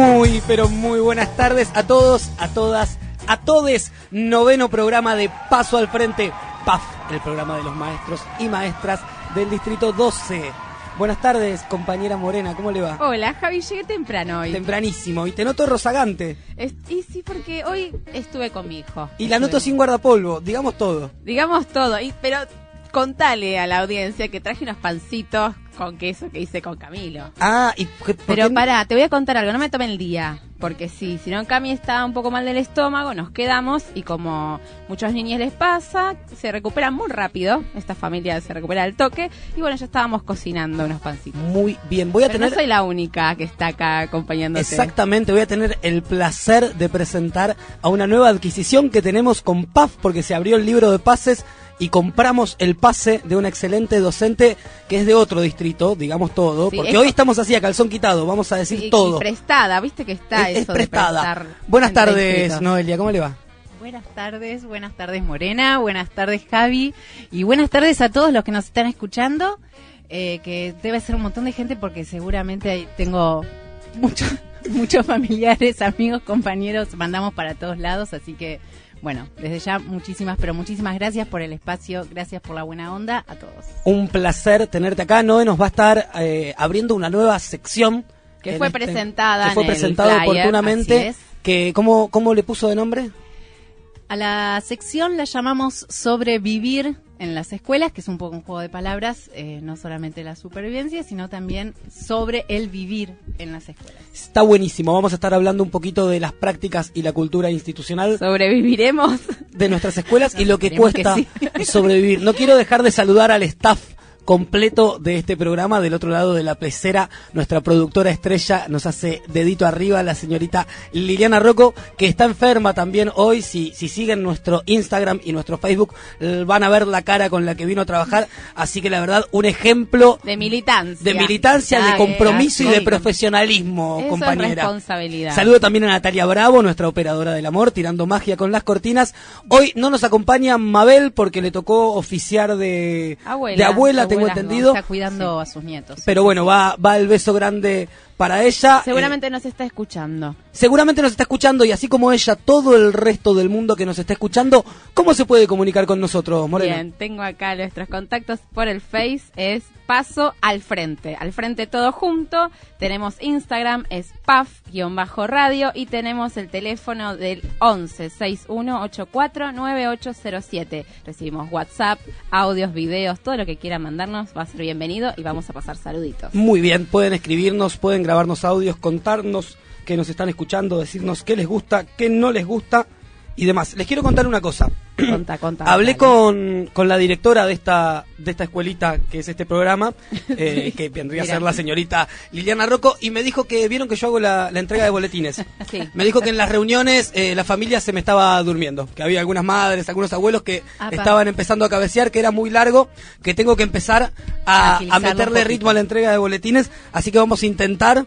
Muy, pero muy buenas tardes a todos, a todas, a todes. Noveno programa de Paso al Frente, PAF, el programa de los maestros y maestras del Distrito 12. Buenas tardes, compañera Morena, ¿cómo le va? Hola, Javi, llegué temprano hoy. Tempranísimo, y te noto rozagante. Es- y sí, porque hoy estuve con mi hijo. Y la noto sin guardapolvo, digamos todo. Digamos todo, y, pero contale a la audiencia que traje unos pancitos con queso que hice con Camilo. Ah, y ¿por qué- Pero pará, te voy a contar algo, no me tomen el día, porque sí, si no Cami está un poco mal del estómago, nos quedamos y como muchos niños les pasa, se recuperan muy rápido, esta familia se recupera al toque, y bueno, ya estábamos cocinando unos pancitos. Muy bien, voy a Pero tener... no soy la única que está acá acompañándote. Exactamente, voy a tener el placer de presentar a una nueva adquisición que tenemos con PAF porque se abrió el libro de pases y compramos el pase de una excelente docente que es de otro distrito, digamos todo, Sí, porque es hoy estamos así a calzón quitado, vamos a decir Y- y todo. prestada, viste que está es, es eso de prestada. Buenas tardes. Noelia, ¿cómo le va? Buenas tardes, buenas tardes Morena, buenas tardes Javi y buenas tardes a todos los que nos están escuchando, eh, que debe ser un montón de gente porque seguramente tengo muchos muchos familiares, amigos, compañeros, mandamos para todos lados, así que bueno, desde ya muchísimas, pero muchísimas gracias por el espacio, gracias por la buena onda a todos. Un placer tenerte acá. Noe nos va a estar eh, abriendo una nueva sección. Que fue este- presentada Que fue presentada oportunamente. es. Que, ¿cómo, ¿Cómo le puso de nombre? A la sección la llamamos sobrevivir en las escuelas, que es un poco un juego de palabras, eh, no solamente la supervivencia, sino también sobre el vivir en las escuelas. Está buenísimo. Vamos a estar hablando un poquito de las prácticas y la cultura institucional Sobreviviremos. de nuestras escuelas y lo que cuesta sobrevivir. No quiero dejar de saludar al staff completo de este programa. Del otro lado de la pecera, nuestra productora estrella nos hace dedito arriba la señorita Liliana Rocco, que está enferma también hoy. Si, si siguen nuestro Instagram y nuestro Facebook, van a ver la cara con la que vino a trabajar. Así que la verdad, un ejemplo De militancia. de militancia, de compromiso y de profesionalismo, Eso es compañera. responsabilidad. Saludo también a Natalia Bravo, nuestra operadora del amor, tirando magia con las cortinas. Hoy no nos acompaña Mabel porque le tocó oficiar de Abuela, de abuela, tengo entendido. Está cuidando a sus nietos. Pero bueno, va, va el beso grande para ella. Seguramente nos está escuchando. Eh, seguramente nos está escuchando y así como ella, todo el resto del mundo que nos está escuchando, ¿cómo se puede comunicar con nosotros, Morena? Bien, tengo acá nuestros contactos por el Face, es Paso al Frente. Al Frente todo junto. Tenemos Instagram, es PAF-radio y tenemos el teléfono del 11 61 84 9807. Recibimos WhatsApp, audios, videos, todo lo que quieran mandarnos va a ser bienvenido y vamos a pasar saluditos. Muy bien, pueden escribirnos, pueden grabarnos audios, contarnos que nos están escuchando, decirnos qué les gusta, qué no les gusta y demás. Les quiero contar una cosa. Conta, conta. Hablé dale. con, con la directora de esta, de esta escuelita que es este programa, eh, que vendría a ser la señorita Liliana Rocco, y me dijo que vieron que yo hago la, la entrega de boletines. Sí. Me dijo que en las reuniones eh, la familia se me estaba durmiendo, que había algunas madres, algunos abuelos que Apa. estaban empezando a cabecear, que era muy largo, que tengo que empezar a, meterle ritmo a la entrega de boletines, así que vamos a intentar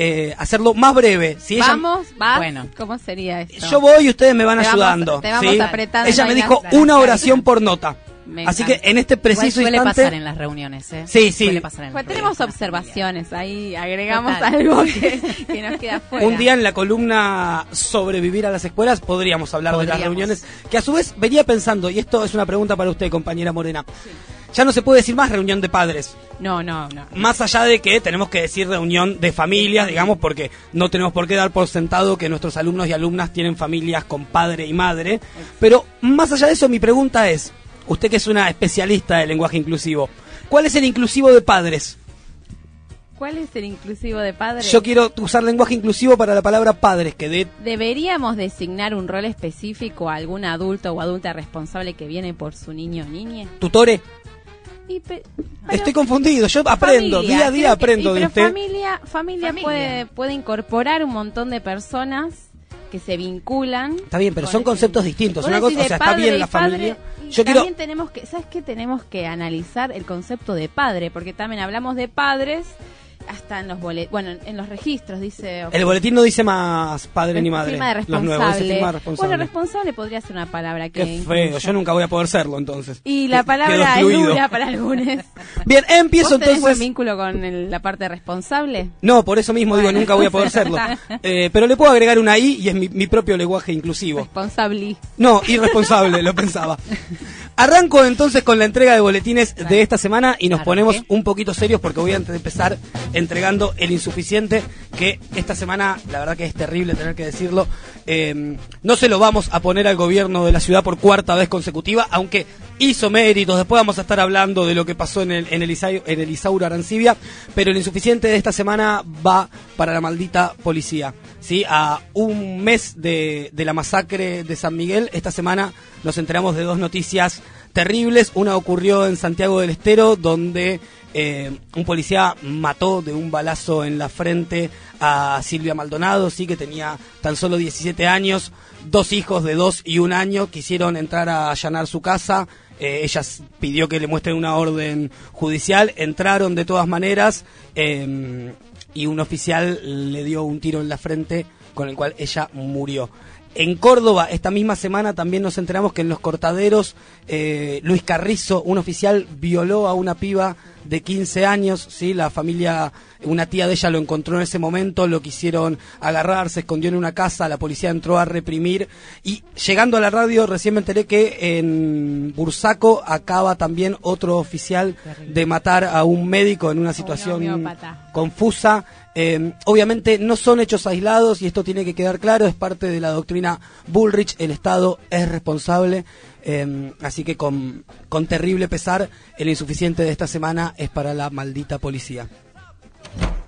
eh, hacerlo más breve. Si ella- Vamos, vas. Bueno. ¿Cómo sería esto? yo voy y ustedes me van Te vamos- ayudando. te vamos ¿sí? apretando Ella me dijo una oración por nota. Me Así que en este Igual preciso suele instante. pasar en las reuniones, ¿eh? Sí, sí. Suele pasar en las Pues tenemos reuniones. observaciones, ahí agregamos Total. algo que, que nos queda fuera. Un día en la columna Sobrevivir a las escuelas podríamos hablar de las reuniones, que a su vez venía pensando, y esto es una pregunta para usted, compañera Morena, ya no se puede decir más reunión de padres, No, no, no. más allá de que tenemos que decir reunión de familias, digamos, porque no tenemos por qué dar por sentado que nuestros alumnos y alumnas tienen familias con padre y madre, pero más allá de eso mi pregunta es, usted que es una especialista del lenguaje inclusivo, ¿cuál es el inclusivo de padres? ¿Cuál es el inclusivo de padre? Yo quiero usar lenguaje inclusivo para la palabra padres, que de ¿Deberíamos designar un rol específico a algún adulto o adulta responsable que viene por su niño o niña? tutore. Y pe- Estoy confundido, yo aprendo, familia, día a día que- aprendo y de pero usted. Familia, familia, Familia. Puede, puede incorporar un montón de personas que se vinculan. Está bien, pero son conceptos distintos. Una cosa, o sea, está bien la familia. y Yo quiero también tenemos que, ¿sabes qué? Tenemos que analizar el concepto de padre, porque también hablamos de padres hasta en los bolet bueno, en los registros dice... El boletín no dice más padre ni madre. Firma de Los nuevos, dice responsable. firma de responsable. Bueno, responsable podría ser una palabra que... Qué feo, yo nunca voy a poder serlo entonces. Y la palabra es dura para algunos. Bien, empiezo ¿Vos tenés buen entonces. vínculo con el- la parte responsable? No, por eso mismo digo, nunca voy a poder serlo. Eh, pero le puedo agregar una I y es mi, mi propio lenguaje inclusivo. Responsable. No, irresponsable, lo pensaba. Arranco entonces con la entrega de boletines de esta semana y nos ponemos un poquito serios porque voy a empezar entregando el insuficiente que esta semana, la verdad que es terrible tener que decirlo, eh, no se lo vamos a poner al gobierno de la ciudad por cuarta vez consecutiva, aunque hizo méritos, después vamos a estar hablando de lo que pasó en el, en el, en el Isauro Arancibia, pero el insuficiente de esta semana va para la maldita policía. ¿sí? A un mes de, de la masacre de San Miguel, esta semana nos enteramos de dos noticias terribles. Una ocurrió en Santiago del Estero, donde eh, un policía mató de un balazo en la frente a Silvia Maldonado, sí que tenía tan solo 17 años, dos hijos de dos y un año, quisieron entrar a allanar su casa. Eh, ella pidió que le muestren una orden judicial, entraron de todas maneras eh, y un oficial le dio un tiro en la frente con el cual ella murió. En Córdoba, esta misma semana, también nos enteramos que en los cortaderos, eh, Luis Carrizo, un oficial, violó a una piba de 15 años, ¿sí? La familia, una tía de ella lo encontró en ese momento, lo quisieron agarrar, se escondió en una casa, la policía entró a reprimir y llegando a la radio recién me enteré que en Bursaco acaba también otro oficial de matar a un médico en una situación confusa. Eh, obviamente no son hechos aislados y esto tiene que quedar claro, es parte de la doctrina Bullrich, el Estado es responsable, eh, así que con, con terrible pesar, el insuficiente de esta semana es para la maldita policía.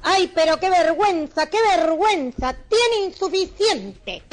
Ay, pero qué vergüenza, qué vergüenza. Tiene insuficiente.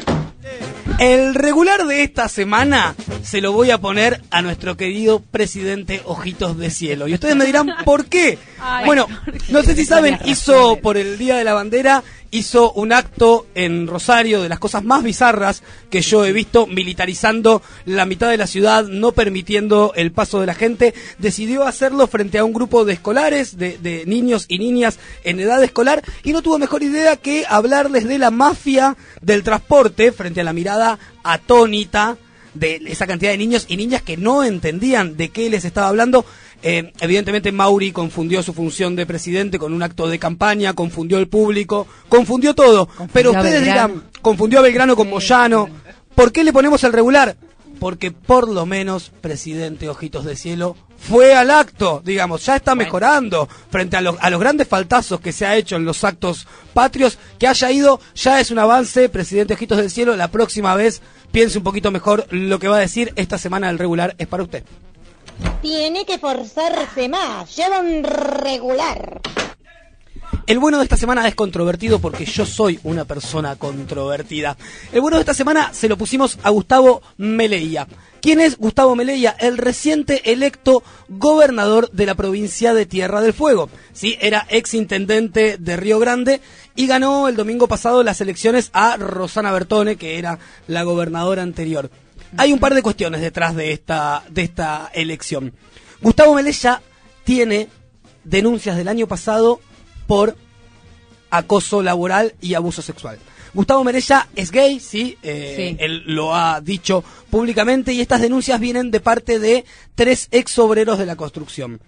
El regular de esta semana se lo voy a poner a nuestro querido presidente Ojitos de Cielo. Y ustedes me dirán, ¿por qué? Ay, bueno, no sé si saben, hizo por el Día de la Bandera, hizo un acto en Rosario de las cosas más bizarras que yo he visto, militarizando la mitad de la ciudad, no permitiendo el paso de la gente. Decidió hacerlo frente a un grupo de escolares, de, de niños y niñas en edad escolar, y no tuvo mejor idea que hablarles de la mafia del transporte frente a la mirada atónita de esa cantidad de niños y niñas que no entendían de qué les estaba hablando. Eh, evidentemente Mauri confundió su función de presidente con un acto de campaña, confundió el público, confundió todo. Pero ustedes dirán, confundió a Belgrano con Moyano. ¿Por qué le ponemos el regular? Porque por lo menos presidente Ojitos de Cielo fue al acto, digamos, ya está mejorando frente a, los- a los grandes faltazos que se ha hecho en los actos patrios, que haya ido, ya es un avance, presidente Ojitos del Cielo, la próxima vez piense un poquito mejor lo que va a decir, esta semana el regular es para usted. Tiene que forzarse más. Lleva un regular. El bueno de esta semana es controvertido porque yo soy una persona controvertida. El bueno de esta semana se lo pusimos a Gustavo Meleía. ¿Quién es Gustavo Meleía? El reciente electo gobernador de la provincia de Tierra del Fuego. Sí, era ex intendente de Río Grande y ganó el domingo pasado las elecciones a Rosana Bertone, que era la gobernadora anterior. Hay un par de cuestiones detrás de esta, de esta elección. Gustavo Meleía tiene denuncias del año pasado por acoso laboral y abuso sexual. Gustavo Merella es gay, sí, eh, Sí. él lo ha dicho públicamente y estas denuncias vienen de parte de tres ex obreros de la construcción.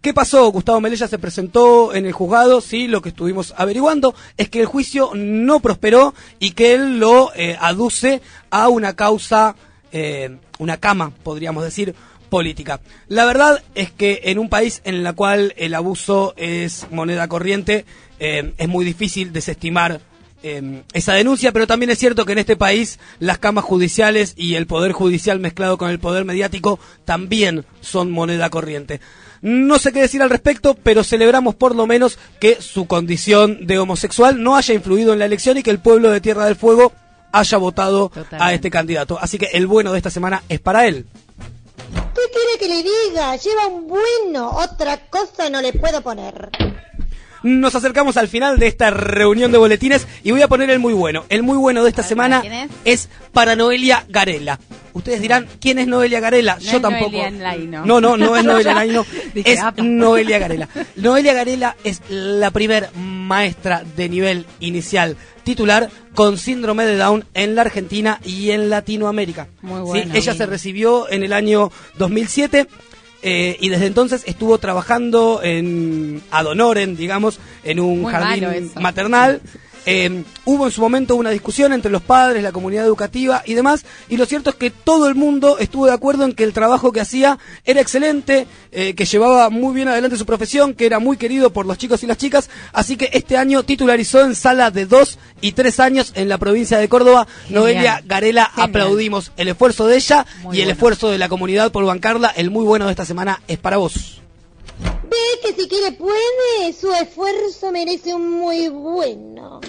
¿Qué pasó? Gustavo Melella se presentó en el juzgado, sí, lo que estuvimos averiguando es que el juicio no prosperó y que él lo eh, aduce a una causa, eh, una cama, podríamos decir, política. La verdad es que en un país en el cual el abuso es moneda corriente, eh, es muy difícil desestimar eh, esa denuncia, pero también es cierto que en este país las camas judiciales y el poder judicial mezclado con el poder mediático también son moneda corriente. No sé qué decir al respecto, pero celebramos por lo menos que su condición de homosexual no haya influido en la elección y que el pueblo de Tierra del Fuego haya votado a este candidato. Así que el bueno de esta semana es para él. ¿Qué quiere que le diga? Lleva un bueno. Otra cosa no le puedo poner. Nos acercamos al final de esta reunión de boletines y voy a poner el muy bueno. El muy bueno de esta semana es para Noelia Garela. Ustedes dirán, ¿quién es Noelia Garela? No Yo es tampoco. Noelia Laino. No, no, no es Noelia Laino, Dije, es apa. Noelia Garela. Noelia Garela es la primer maestra de nivel inicial titular con síndrome de Down en la Argentina y en Latinoamérica. Muy Sí, bueno. ella se recibió en el año 2007 eh, y desde entonces estuvo trabajando en ad honorem, digamos, en un Muy jardín maternal. Eh, hubo en su momento una discusión entre los padres, la comunidad educativa y demás, y lo cierto es que todo el mundo estuvo de acuerdo en que el trabajo que hacía era excelente, eh, que llevaba muy bien adelante su profesión, que era muy querido por los chicos y las chicas, así que este año titularizó en sala de dos y tres años en la provincia de Córdoba. Genial. Noelia Garela, Genial. aplaudimos el esfuerzo de ella Muy y el bueno. esfuerzo de la comunidad por bancarla. El muy bueno de esta semana es para vos. Ve que si quiere puede, su esfuerzo merece un muy bueno.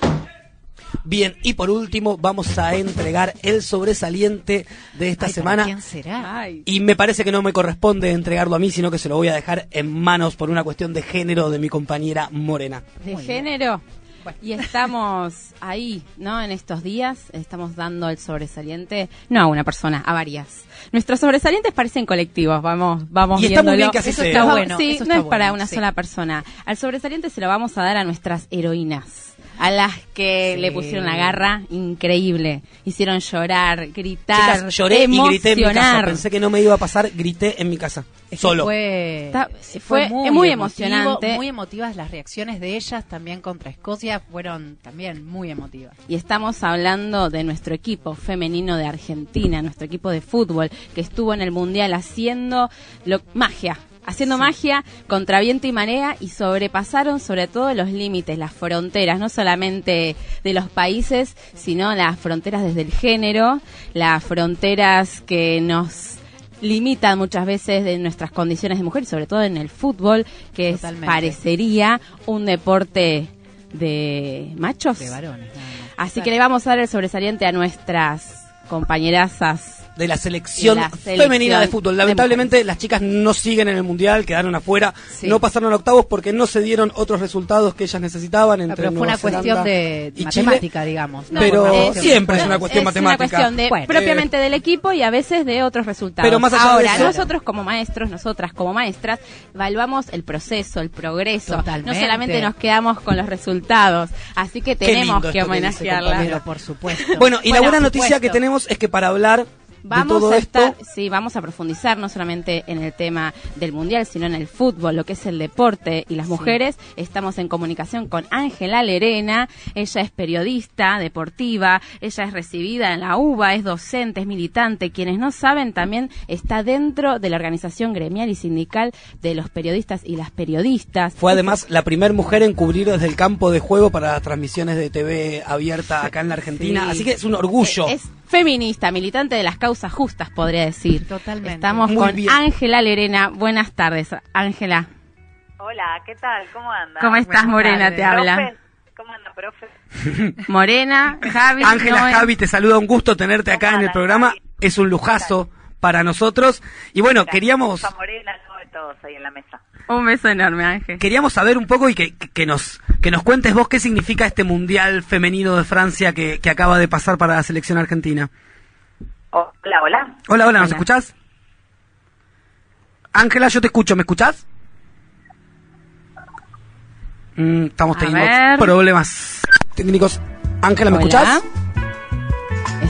Bien, y por último vamos a entregar el sobresaliente de esta Ay, ¿para semana. ¿Quién será? Ay. Y me parece que no me corresponde entregarlo a mí, sino que se lo voy a dejar en manos por una cuestión de género de mi compañera Morena. de Muy género. Bueno. Y estamos ahí, ¿no? En estos días estamos dando el sobresaliente, no a una persona, a varias. Nuestros sobresalientes parecen colectivos, vamos, vamos Y está muy viéndolo. bien que así Eso sea. está bueno, Sí, eso no es para una sí. sola persona. Al sobresaliente se lo vamos a dar a nuestras heroínas. A las que Sí. le pusieron la garra increíble. Hicieron llorar, gritar, Chicas, lloré y grité en mi casa. emocionar. Pensé que no me iba a pasar, grité en mi casa. Es Solo. Fue, Está- fue muy emotivo, emocionante. Muy emotivas las reacciones de ellas también contra Escocia fueron también muy emotivas. Y estamos hablando de nuestro equipo femenino de Argentina, nuestro equipo de fútbol, que estuvo en el Mundial haciendo lo, magia, haciendo magia contra viento y marea y sobrepasaron sobre todo los límites, las fronteras, no solamente de los países, sino las fronteras desde el género, las fronteras que nos limitan muchas veces de nuestras condiciones de mujer, sobre todo en el fútbol, que es, parecería un deporte de machos. De varones. Así que le vamos a dar el sobresaliente a nuestras compañerazas. De la selección la selección femenina de fútbol. de Lamentablemente las chicas no siguen en el mundial, quedaron afuera, Sí. no pasaron a octavos porque no se dieron otros resultados que ellas necesitaban Ah, entre pero fue una Zelanda cuestión de Chile. matemática, digamos. ¿no? Pero Eh, siempre es una cuestión matemática. Es una cuestión de, Bueno. propiamente del equipo y a veces de otros resultados. Pero más allá Ahora, nosotros como maestros, nosotras como maestras, evaluamos el proceso, el progreso. Totalmente. No solamente nos quedamos con los resultados. Así que tenemos que que dice, homenajearla. Pero por supuesto. Bueno, y la buena noticia que tenemos es que para hablar Vamos de todo a esto, estar, sí, vamos a profundizar no solamente en el tema del mundial, sino en el fútbol, lo que es el deporte y las mujeres. Estamos en comunicación con Ángela Lerena. Ella es periodista deportiva, ella es recibida en la UBA, es docente, es militante. Quienes no saben, también está dentro de la organización gremial y sindical de los periodistas y las periodistas. fue además la primera mujer en cubrir desde el campo de juego para las transmisiones de TV abierta acá en la Argentina. Sí. Así que es un orgullo. Es feminista, militante de las causas justas, podría decir. Totalmente. Estamos Muy con. Ángela Lerena. Buenas tardes, Ángela. Hola, ¿qué tal? ¿Cómo anda? ¿Cómo estás, Buenas Morena? tardes. Te habla. Profe, ¿Cómo anda, profe? Morena, Javi. Ángela. Javi, te saluda, un gusto tenerte acá en el programa. Javi. Es un lujazo para nosotros. Y bueno, Gracias. queríamos Morena, no de todos ahí en la mesa. Un beso enorme, Ángel. queríamos saber un poco y que, que- que nos que nos cuentes vos qué significa este mundial femenino de Francia que, que acaba de pasar para la selección argentina. Hola, hola. Hola, hola, ¿nos Hola. escuchás? Ángela, yo te escucho, ¿me escuchás? Mm, estamos A teniendo ver. problemas técnicos. Ángela, ¿me Hola. escuchás?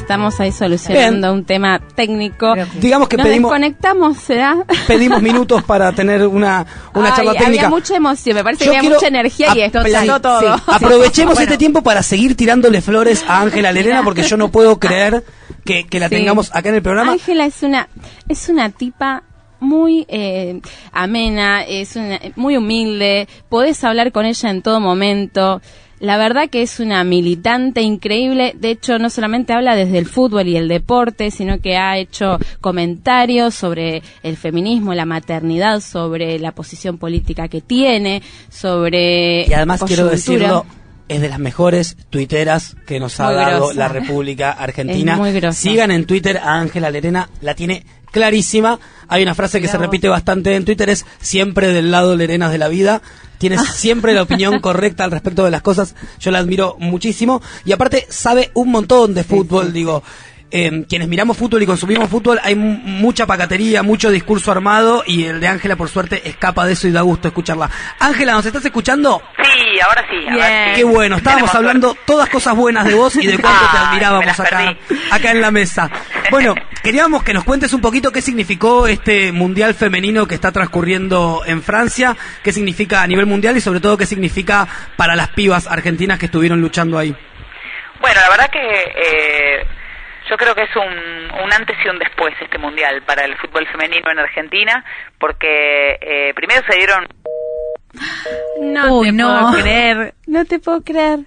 Estamos ahí solucionando un tema técnico. Digamos que Nos pedimos desconectamos, ¿será? pedimos minutos para tener una, una Ay, charla técnica. Había mucha emoción, me parece Yo que había mucha energía y explotó todo. sí, Aprovechemos Bueno. este tiempo para seguir tirándole flores a Ángela Lerena porque yo no puedo creer que, que la Sí. tengamos acá en el programa. Ángela es una es una tipa muy eh, amena, es una- muy humilde, podés hablar con ella en todo momento. La verdad que es una militante increíble. De hecho, no solamente habla desde el fútbol y el deporte, sino que ha hecho comentarios sobre el feminismo, la maternidad, sobre la posición política que tiene, sobre Y además quiero decirlo, es de las mejores tuiteras que nos ha dado grosa. la República Argentina. Sigan en Twitter a Ángela Lerena, la tiene clarísima. Hay una frase que se repite bastante en Twitter, es siempre del lado Lerenas de la vida. Tienes siempre la opinión correcta al respecto de las cosas. Yo la admiro muchísimo. Y aparte sabe un montón de fútbol, digo. Eh, quienes miramos fútbol y consumimos fútbol, hay mu- mucha pacatería, mucho discurso armado y el de Ángela, por suerte, escapa de eso y da gusto escucharla. Ángela, ¿nos estás escuchando? Sí, ahora sí. ahora sí. Qué bueno, estábamos Tenemos hablando suerte. todas cosas buenas de vos y de cuánto te Ay, admirábamos acá, acá en la mesa. Bueno, queríamos que nos cuentes un poquito qué significó este mundial femenino que está transcurriendo en Francia, qué significa a nivel mundial y sobre todo qué significa para las pibas argentinas que estuvieron luchando ahí. Bueno, la verdad que eh, yo creo que es un, un antes y un después este mundial para el fútbol femenino en Argentina, porque eh, primero se dieron No Uy, te no. puedo creer. No te puedo creer.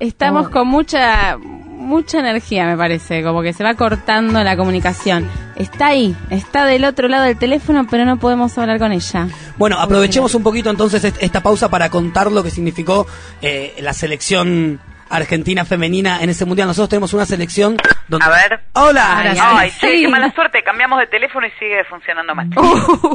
Estamos con mucha mucha energía, me parece, como que se va cortando la comunicación. Está ahí, está del otro lado del teléfono, pero no podemos hablar con ella. Bueno, aprovechemos un poquito entonces est- esta pausa para contar lo que significó eh, la selección argentina femenina en ese mundial. Nosotros tenemos una selección donde... A ver. Hola. Ay, Ay, sí. che, qué mala suerte, cambiamos de teléfono y sigue funcionando mal.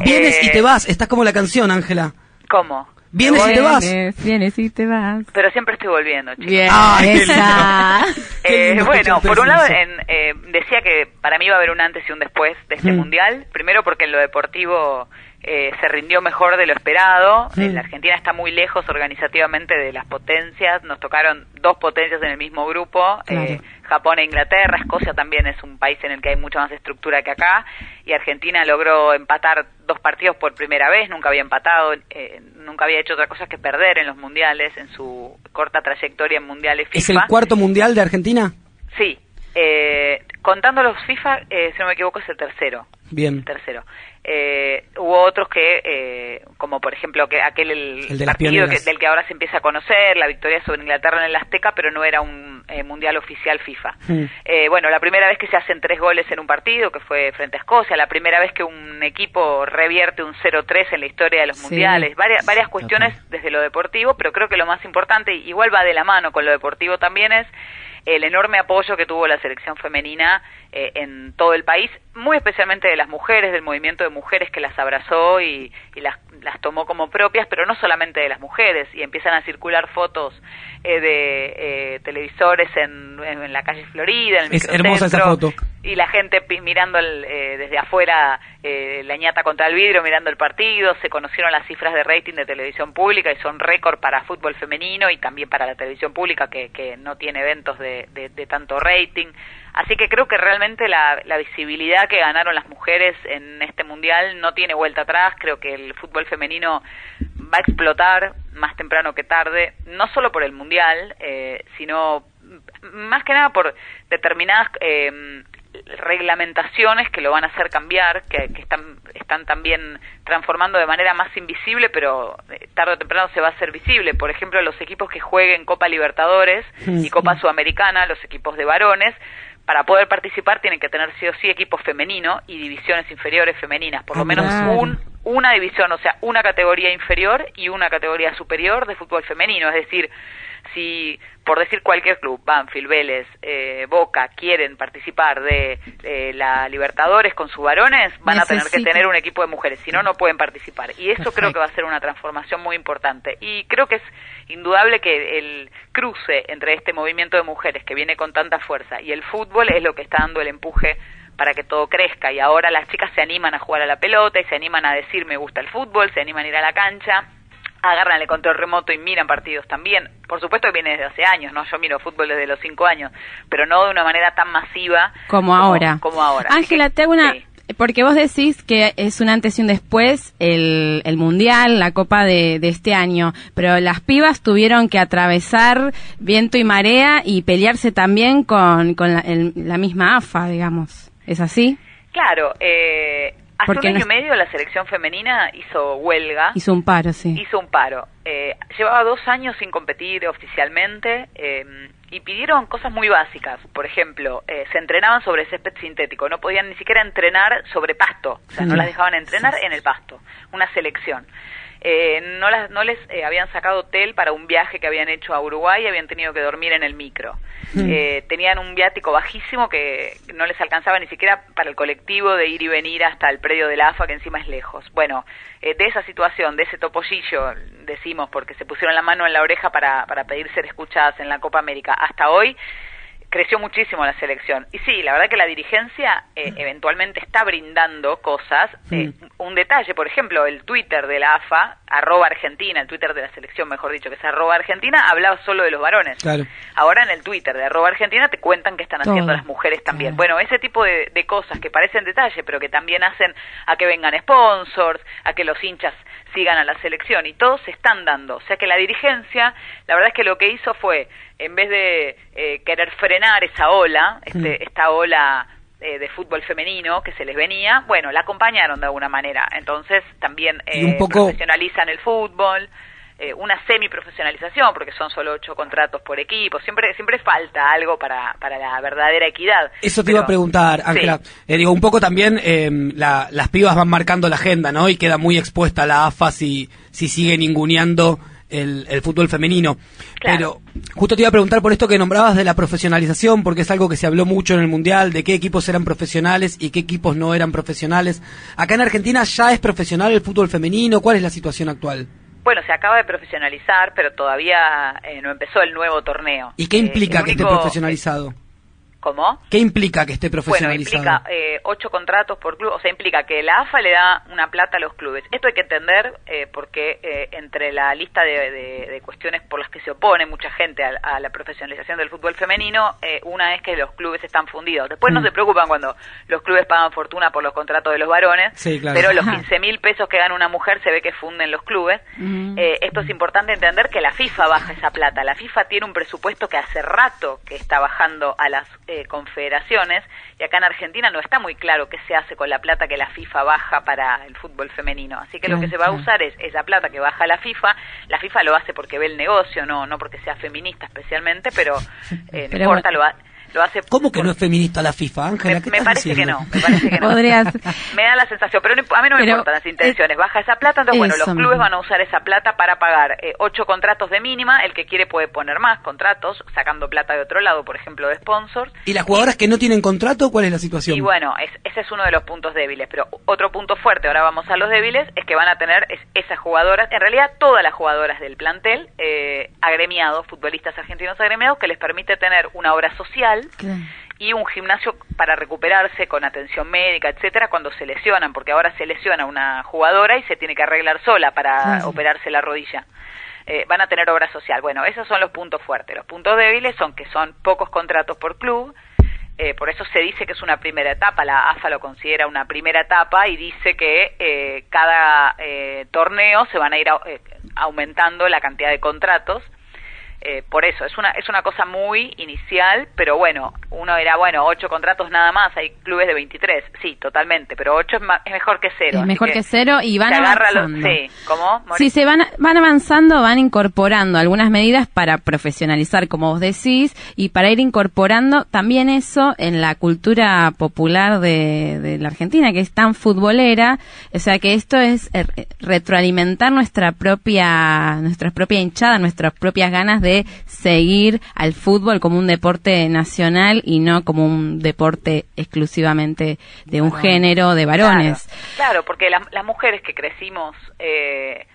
Vienes Eh, y te vas, estás como la canción, Ángela. ¿Cómo? Vienes y te vas. Vienes, vienes y te vas. Pero siempre estoy volviendo, chicos. Bien. Ay, qué Esa. Qué Eh, bueno, por un lado, en, eh, decía que para mí iba a haber un antes y un después de este Mm. mundial. Primero porque en lo deportivo eh, se rindió mejor de lo esperado. Eh, La Argentina está muy lejos organizativamente de las potencias. Nos tocaron dos potencias en el mismo grupo, eh, Japón e Inglaterra. Escocia también es un país en el que hay mucha más estructura que acá. Y Argentina logró empatar dos partidos por primera vez. Nunca había empatado, eh, nunca había hecho otra cosa que perder en los mundiales, en su corta trayectoria en mundiales FIFA. ¿Es el cuarto mundial de Argentina? Sí, eh, contando los FIFA, si no me equivoco, es el tercero. Bien. El tercero. Eh, hubo otros que, eh, como por ejemplo que aquel el, El de las partido que- del que ahora se empieza a conocer, la victoria sobre Inglaterra en el Azteca, pero no era un eh, mundial oficial FIFA. Mm. Eh, bueno, la primera vez que se hacen tres goles en un partido, que fue frente a Escocia, la primera vez que un equipo revierte un 0-3 en la historia de los Sí. mundiales, varias, varias cuestiones desde lo deportivo, pero creo que lo más importante, igual va de la mano con lo deportivo también, es el enorme apoyo que tuvo la selección femenina eh, en todo el país, muy especialmente de las mujeres, del movimiento de mujeres que las abrazó y, y las, las tomó como propias, pero no solamente de las mujeres, y empiezan a circular fotos eh, de eh, televisores en, en, en la calle Florida, en el Es hermosa esa foto. Y la gente mirando el, eh, desde afuera eh, la ñata contra el vidrio, mirando el partido, se conocieron las cifras de rating de televisión pública y son récord para fútbol femenino y también para la televisión pública que, que no tiene eventos de, de- de tanto rating. Así que creo que realmente la, visibilidad que ganaron las mujeres en este mundial no tiene vuelta atrás. Creo que el fútbol femenino va a explotar más temprano que tarde, no solo por el mundial, eh, sino m- más que nada por determinadas eh, reglamentaciones que lo van a hacer cambiar, que, que están, están también transformando de manera más invisible, pero eh, tarde o temprano se va a hacer visible. Por ejemplo, los equipos que jueguen Copa Libertadores y Copa Sudamericana, los equipos de varones, para poder participar tienen que tener sí o sí equipo femenino y divisiones inferiores femeninas, por lo Ah, menos un, una división, o sea, una categoría inferior y una categoría superior de fútbol femenino. Es decir, si por decir cualquier club, Banfield, Vélez, eh, Boca, quieren participar de eh, la Libertadores con sus varones, van a tener que tener un equipo de mujeres, si no, no pueden participar. Y eso creo que va a ser una transformación muy importante. Y creo que es indudable que el cruce entre este movimiento de mujeres que viene con tanta fuerza y el fútbol es lo que está dando el empuje para que todo crezca y ahora las chicas se animan a jugar a la pelota y se animan a decir me gusta el fútbol, se animan a ir a la cancha, agarran el control remoto y miran partidos también. Por supuesto que viene desde hace años, ¿no? Yo miro fútbol desde los cinco años, pero no de una manera tan masiva Como ahora. Como ahora. Ángela, te hago una... sí. Porque vos decís que es un antes y un después el, el Mundial, la Copa de, de este año, pero las pibas tuvieron que atravesar viento y marea y pelearse también con, con la, el- la misma AFA, digamos. ¿Es así? Claro, eh, hace Porque un año y medio la selección femenina hizo huelga. Hizo un paro, sí. hizo un paro. Eh, llevaba dos años sin competir oficialmente eh, y pidieron cosas muy básicas. Por ejemplo, eh, se entrenaban sobre césped sintético, no podían ni siquiera entrenar sobre pasto, o sea, no Mm. las dejaban entrenar en el pasto, una selección. Eh, no, las, no les eh, habían sacado hotel para un viaje que habían hecho a Uruguay y habían tenido que dormir en el micro. Eh, tenían un viático bajísimo que no les alcanzaba ni siquiera para el colectivo de ir y venir hasta el predio de la AFA, que encima es lejos. Bueno, eh, de esa situación, de ese topollillo, decimos, porque se pusieron la mano en la oreja para, para pedir ser escuchadas en la Copa América, hasta hoy creció muchísimo la selección. Y sí, la verdad que la dirigencia eh, eventualmente está brindando cosas. Eh, un detalle, por ejemplo, el Twitter de la AFA, arroba Argentina, el Twitter de la selección, mejor dicho, que es arroba Argentina, hablaba solo de los varones. Claro. Ahora en el Twitter de arroba Argentina te cuentan que están haciendo las mujeres también. Bueno, ese tipo de, de cosas que parecen detalle, pero que también hacen a que vengan sponsors, a que los hinchas sigan a la selección y todos se están dando. O sea que la dirigencia, la verdad es que lo que hizo fue, en vez de eh, querer frenar esa ola, este, esta ola eh, de fútbol femenino que se les venía, bueno, la acompañaron de alguna manera. Entonces también Y un eh, poco- profesionalizan el fútbol. Eh, una semi-profesionalización, porque son solo ocho contratos por equipo, siempre siempre falta algo para, para la verdadera equidad. Eso te Pero- iba a preguntar, Ángela. Sí. Eh, digo, un poco también eh, la- las pibas van marcando la agenda, ¿no? Y queda muy expuesta la AFA si, si sigue ninguneando el, el fútbol femenino. Claro. Pero justo te iba a preguntar por esto que nombrabas de la profesionalización, porque es algo que se habló mucho en el Mundial, de qué equipos eran profesionales y qué equipos no eran profesionales. Acá en Argentina ya es profesional el fútbol femenino. ¿Cuál es la situación actual? Bueno, se acaba de profesionalizar, pero todavía eh, no empezó el nuevo torneo. ¿Y qué Eh, implica el que esté profesionalizado? ¿Cómo? ¿Qué implica que esté Bueno, profesionalizado? implica eh, ocho contratos por club, o sea, implica que la AFA le da una plata a los clubes. Esto hay que entender eh, porque eh, entre la lista de, de- de cuestiones por las que se opone mucha gente a, a la profesionalización del fútbol femenino, eh, una es que los clubes están fundidos. Después no Mm. se preocupan cuando los clubes pagan fortuna por los contratos de los varones, Sí, claro. pero los Ajá. 15 mil pesos que gana una mujer se ve que funden los clubes. Mm. Esto es importante entender que la FIFA baja esa plata. La FIFA tiene un presupuesto que hace rato que está bajando a las eh, confederaciones y acá en Argentina no está muy claro qué se hace con la plata que la FIFA baja para el fútbol femenino. Así que lo que se va a usar es esa plata que baja la FIFA. La FIFA lo hace porque ve el negocio, no no porque sea feminista especialmente, pero eh, no Pero importa, bueno. lo, ha- lo hace. ¿Cómo que por- no es feminista la FIFA, Ángela? me, ¿Qué me parece que diciendo? no, me parece que no. Podrías. Me da la sensación, pero no a mí no me Pero, importan las intenciones. Baja esa plata, entonces bueno, eso los clubes van a usar esa plata para pagar eh, ocho contratos de mínima. El que quiere puede poner más contratos, sacando plata de otro lado, por ejemplo, de sponsors. ¿Y las jugadoras que no tienen contrato, cuál es la situación? Y bueno, es- ese es uno de los puntos débiles. Pero otro punto fuerte, ahora vamos a los débiles, es que van a tener es- esas jugadoras, en realidad todas las jugadoras del plantel, eh, agremiados, futbolistas argentinos agremiados, que les permite tener una obra social Y un gimnasio para recuperarse con atención médica, etcétera, cuando se lesionan, porque ahora se lesiona una jugadora y se tiene que arreglar sola para Claro. operarse la rodilla. Eh, van a tener obra social. Bueno, esos son los puntos fuertes. Los puntos débiles son que son pocos contratos por club, eh, por eso se dice que es una primera etapa, la AFA lo considera una primera etapa y dice que eh, cada eh, torneo se van a ir au- aumentando la cantidad de contratos. Eh, por eso, es una, es una cosa muy inicial, pero bueno, uno dirá, bueno, ocho contratos nada más, hay clubes de 23, sí, totalmente, pero ocho es, ma- es mejor que cero. Es mejor que cero y van avanzando. sí, ¿cómo? Sí, se van, van avanzando, van incorporando algunas medidas para profesionalizar, como vos decís, y para ir incorporando también eso en la cultura popular de, de la Argentina, que es tan futbolera. O sea, que esto es eh, retroalimentar nuestra propia, nuestra propia hinchada, nuestras propias ganas de seguir al fútbol como un deporte nacional y no como un deporte exclusivamente de un género de varones. Claro, claro, porque las, las mujeres que crecimos eh,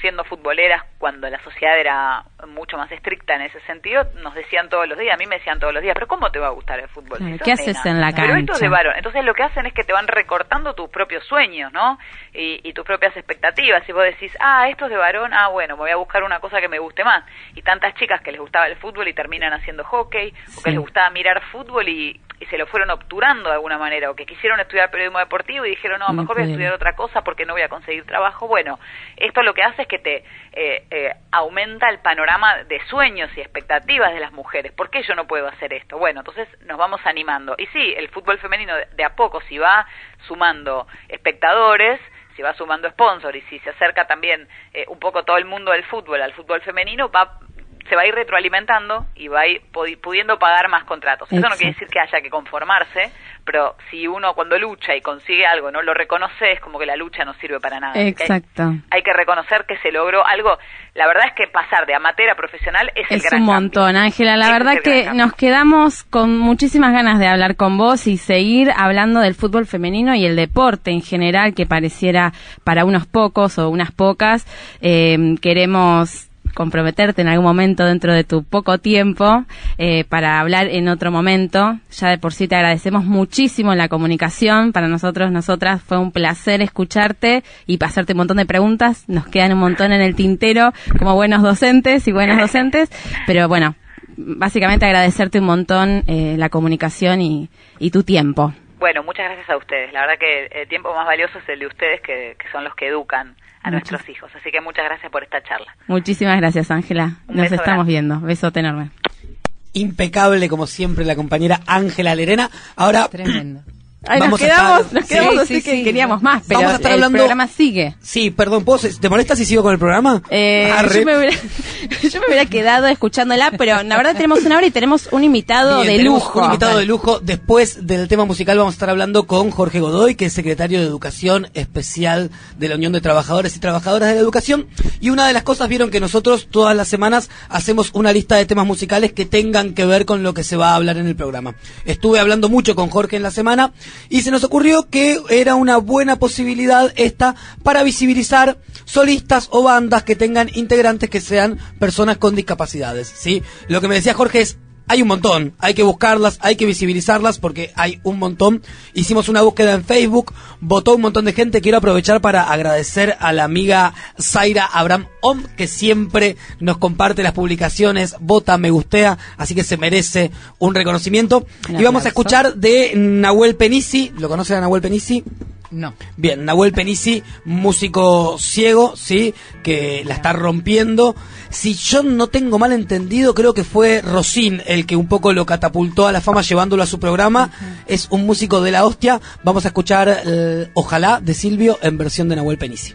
siendo futboleras cuando la sociedad era mucho más estricta en ese sentido, nos decían todos los días, a mí me decían todos los días, pero ¿cómo te va a gustar el fútbol? Si ¿qué haces en la Pero esto es de cancha? varón. Entonces lo que hacen es que te van recortando tus propios sueños, ¿no? Y, y tus propias expectativas. Y vos decís, ah, esto es de varón, ah, bueno, me voy a buscar una cosa que me guste más. Y tantas chicas que les gustaba el fútbol y terminan haciendo hockey, o que les gustaba mirar fútbol y, y se lo fueron obturando de alguna manera, o que quisieron estudiar periodismo deportivo y dijeron, no, mejor voy a estudiar otra cosa porque no voy a conseguir trabajo. Bueno, esto lo que hace es que te eh, eh, aumenta el panorama de sueños y expectativas de las mujeres. ¿Por qué yo no puedo hacer esto? Bueno, entonces nos vamos animando. Y sí, el fútbol femenino de, a poco, si va sumando espectadores, si va sumando sponsors y si se acerca también eh, un poco todo el mundo del fútbol al fútbol femenino, va se va a ir retroalimentando y va a ir pudiendo pagar más contratos. Eso no quiere decir que haya que conformarse, pero si uno cuando lucha y consigue algo no lo reconoce, es como que la lucha no sirve para nada. Hay- Exacto. Hay, que reconocer que se logró algo. La verdad es que pasar de amateur a profesional es, el Es gran un montón, Ángela. La verdad el que nos quedamos con muchísimas ganas de hablar con vos y seguir hablando del fútbol femenino y el deporte en general, que pareciera para unos pocos o unas pocas. Eh, queremos comprometerte en algún momento dentro de tu poco tiempo eh, para hablar en otro momento. Ya de por sí te agradecemos muchísimo la comunicación. Para nosotros, nosotras, fue un placer escucharte y pasarte un montón de preguntas. Nos quedan un montón en el tintero como buenos docentes y buenos docentes. Pero bueno, básicamente agradecerte un montón eh, la comunicación y, y tu tiempo. Bueno, muchas gracias a ustedes. La verdad que el tiempo más valioso es el de ustedes, que, que son los que educan a nuestros hijos. Así que muchas gracias por esta charla. Muchísimas gracias, Ángela. Nos beso estamos grande. viendo. Besote enorme. Impecable, como siempre, la compañera Ángela Lerena. Ahora, Tremendo. Ay, nos quedamos, estar- nos quedamos Sí, así sí, que sí. queríamos más, pero Vamos a estar el hablando- programa sigue. sí, perdón, ¿puedo- ¿te molesta si sigo con el programa? Eh, yo, me hubiera, yo me hubiera quedado escuchándola, pero la verdad tenemos una hora y tenemos un invitado Bien, de lujo. Un invitado de lujo. Después del tema musical vamos a estar hablando con Jorge Godoy, que es secretario de Educación Especial de la Unión de Trabajadores y Trabajadoras de la Educación. Y una de las cosas, vieron que nosotros todas las semanas hacemos una lista de temas musicales que tengan que ver con lo que se va a hablar en el programa. Estuve hablando mucho con Jorge en la semana y se nos ocurrió que era una buena posibilidad esta para visibilizar solistas o bandas que tengan integrantes que sean personas con discapacidades, ¿sí? Lo que me decía Jorge es hay un montón, hay que buscarlas, hay que visibilizarlas porque hay un montón. Hicimos una búsqueda en Facebook, votó un montón de gente. Quiero aprovechar para agradecer a la amiga Zaira Abraham Om, que siempre nos comparte las publicaciones, vota, me gustea, así que se merece un reconocimiento. Un y vamos a escuchar de Nahuel Penisi, ¿lo conocen a Nahuel Penisi? No. Bien, Nahuel Penisi, músico ciego, sí, que la está rompiendo. Si yo no tengo mal entendido, creo que fue Rosín el que un poco lo catapultó a la fama llevándolo a su programa. Es un músico de la hostia. Vamos a escuchar eh, Ojalá de Silvio en versión de Nahuel Penisi.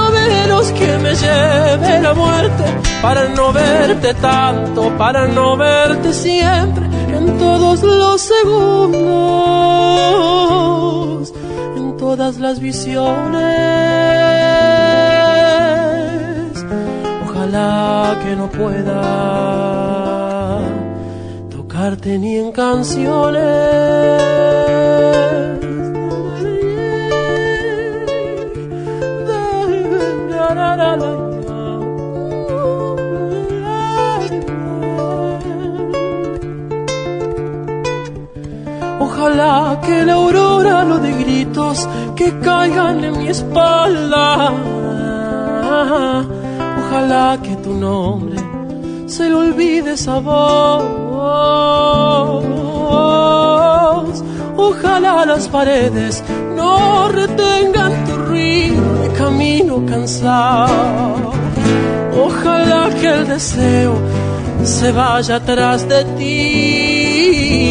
que me lleve la muerte, para no verte tanto, para no verte siempre, en todos los segundos en todas las visiones. Ojalá que no pueda tocarte ni en canciones. Ojalá que la aurora lo de gritos que caigan en mi espalda. Ojalá que tu nombre se le olvide esa voz. Ojalá las paredes no retengan tu ruido de camino cansado. Ojalá que el deseo se vaya atrás de ti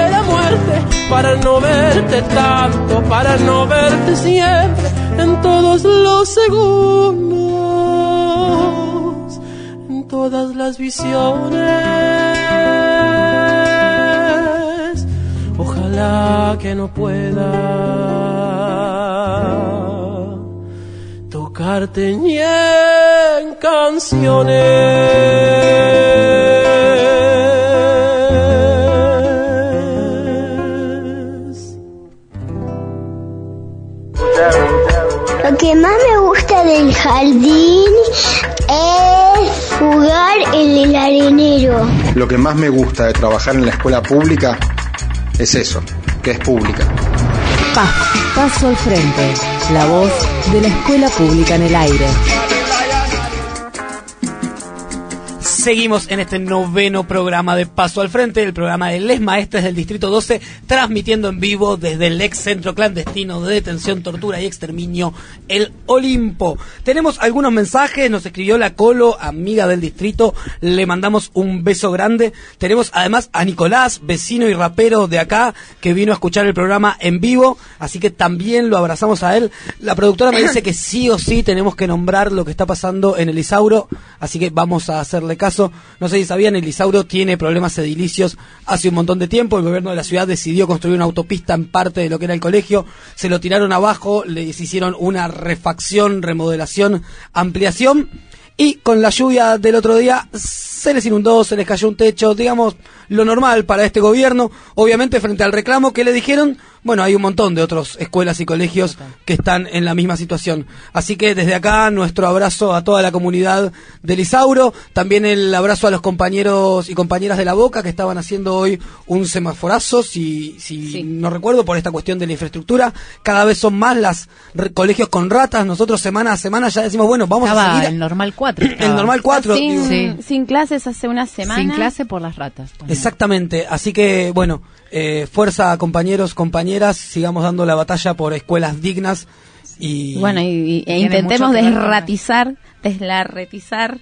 para no verte tanto, para no verte siempre, en todos los segundos en todas las visiones. Ojalá que no pueda tocarte ni en canciones. Que más me gusta del jardín es jugar en el arenero. Lo que más me gusta de trabajar en la escuela pública es eso, que es pública. Paso al Frente, la voz de la escuela pública en el aire. Seguimos en este noveno programa de Paso al Frente, el programa de Les Maestres del Distrito 12, transmitiendo en vivo desde el ex centro clandestino de detención, tortura y exterminio, el Olimpo. Tenemos algunos mensajes, nos escribió la Colo, amiga del distrito, le mandamos un beso grande. Tenemos además a Nicolás, vecino y rapero de acá, que vino a escuchar el programa en vivo, así que también lo abrazamos a él. La productora me dice que sí o sí tenemos que nombrar lo que está pasando en el Isauro, así que vamos a hacerle caso. No sé si sabían, el Isauro tiene problemas edilicios hace un montón de tiempo. El gobierno de la ciudad decidió construir una autopista en parte de lo que era el colegio. Se lo tiraron abajo, les hicieron una refacción, remodelación, ampliación. Y con la lluvia del otro día se les inundó, se les cayó un techo, digamos, lo normal para este gobierno. Obviamente, frente al reclamo que le dijeron, bueno, hay un montón de otras escuelas y colegios que están en la misma situación. Así que desde acá, nuestro abrazo a toda la comunidad del Isauro, también el abrazo a los compañeros y compañeras de la Boca que estaban haciendo hoy un semaforazo, si, si no recuerdo, por esta cuestión de la infraestructura. Cada vez son más las colegios con ratas. Nosotros semana a semana ya decimos, bueno, vamos a seguir. el normal 4. El normal 4. Sin, Sí. sin clases hace una semana. Sin clase por las ratas. Exactamente, así que bueno, eh, fuerza compañeros, compañeras, sigamos dando la batalla por escuelas dignas y Bueno, y, y- e intentemos desratizar, deslarretizar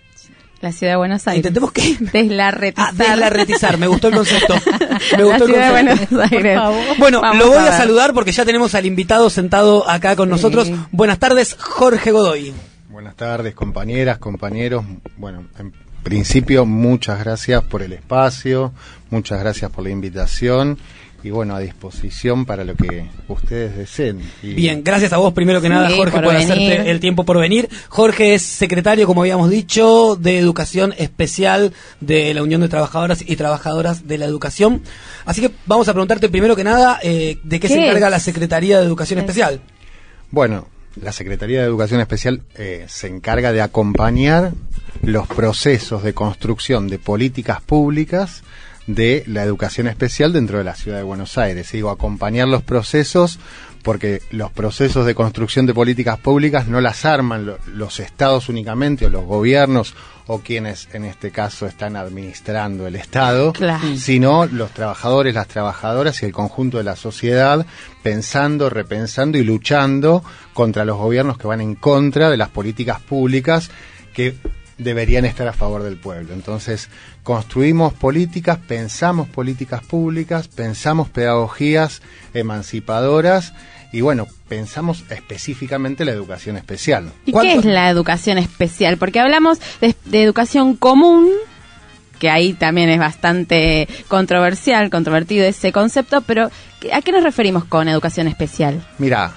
la ciudad de Buenos Aires. ¿Intentemos qué? Deslarretizar. Ah, deslarretizar, me gustó el concepto. Me la el ciudad de. Buenos Aires. Bueno, Vamos lo voy a, saludar porque ya tenemos al invitado sentado acá con nosotros. Buenas tardes, Jorge Godoy. Buenas tardes, compañeras, compañeros. Bueno, en principio, muchas gracias por el espacio, muchas gracias por la invitación y bueno, a disposición para lo que ustedes deseen. Y- Bien, gracias a vos primero que nada, Jorge, por hacerte el tiempo por venir. Jorge es secretario, como habíamos dicho, de Educación Especial de la Unión de Trabajadoras y Trabajadoras de la Educación. Así que vamos a preguntarte primero que nada, eh, ¿de qué, se ¿Qué encarga es? la Secretaría de Educación Especial? Bueno, la Secretaría de Educación Especial eh, se encarga de acompañar los procesos de construcción de políticas públicas de la educación especial dentro de la ciudad de Buenos Aires. Digo, acompañar los procesos porque los procesos de construcción de políticas públicas no las arman lo- los estados únicamente o los gobiernos o quienes en este caso están administrando el Estado, Claro. sino los trabajadores, las trabajadoras y el conjunto de la sociedad pensando, repensando y luchando contra los gobiernos que van en contra de las políticas públicas que deberían estar a favor del pueblo. Entonces, construimos políticas, pensamos políticas públicas, pensamos pedagogías emancipadoras y bueno, pensamos específicamente la educación especial. ¿Y qué ¿Cuánto- es la educación especial? Porque hablamos de, de educación común, que ahí también es bastante controversial, controvertido ese concepto, pero ¿a qué nos referimos con educación especial? Mira,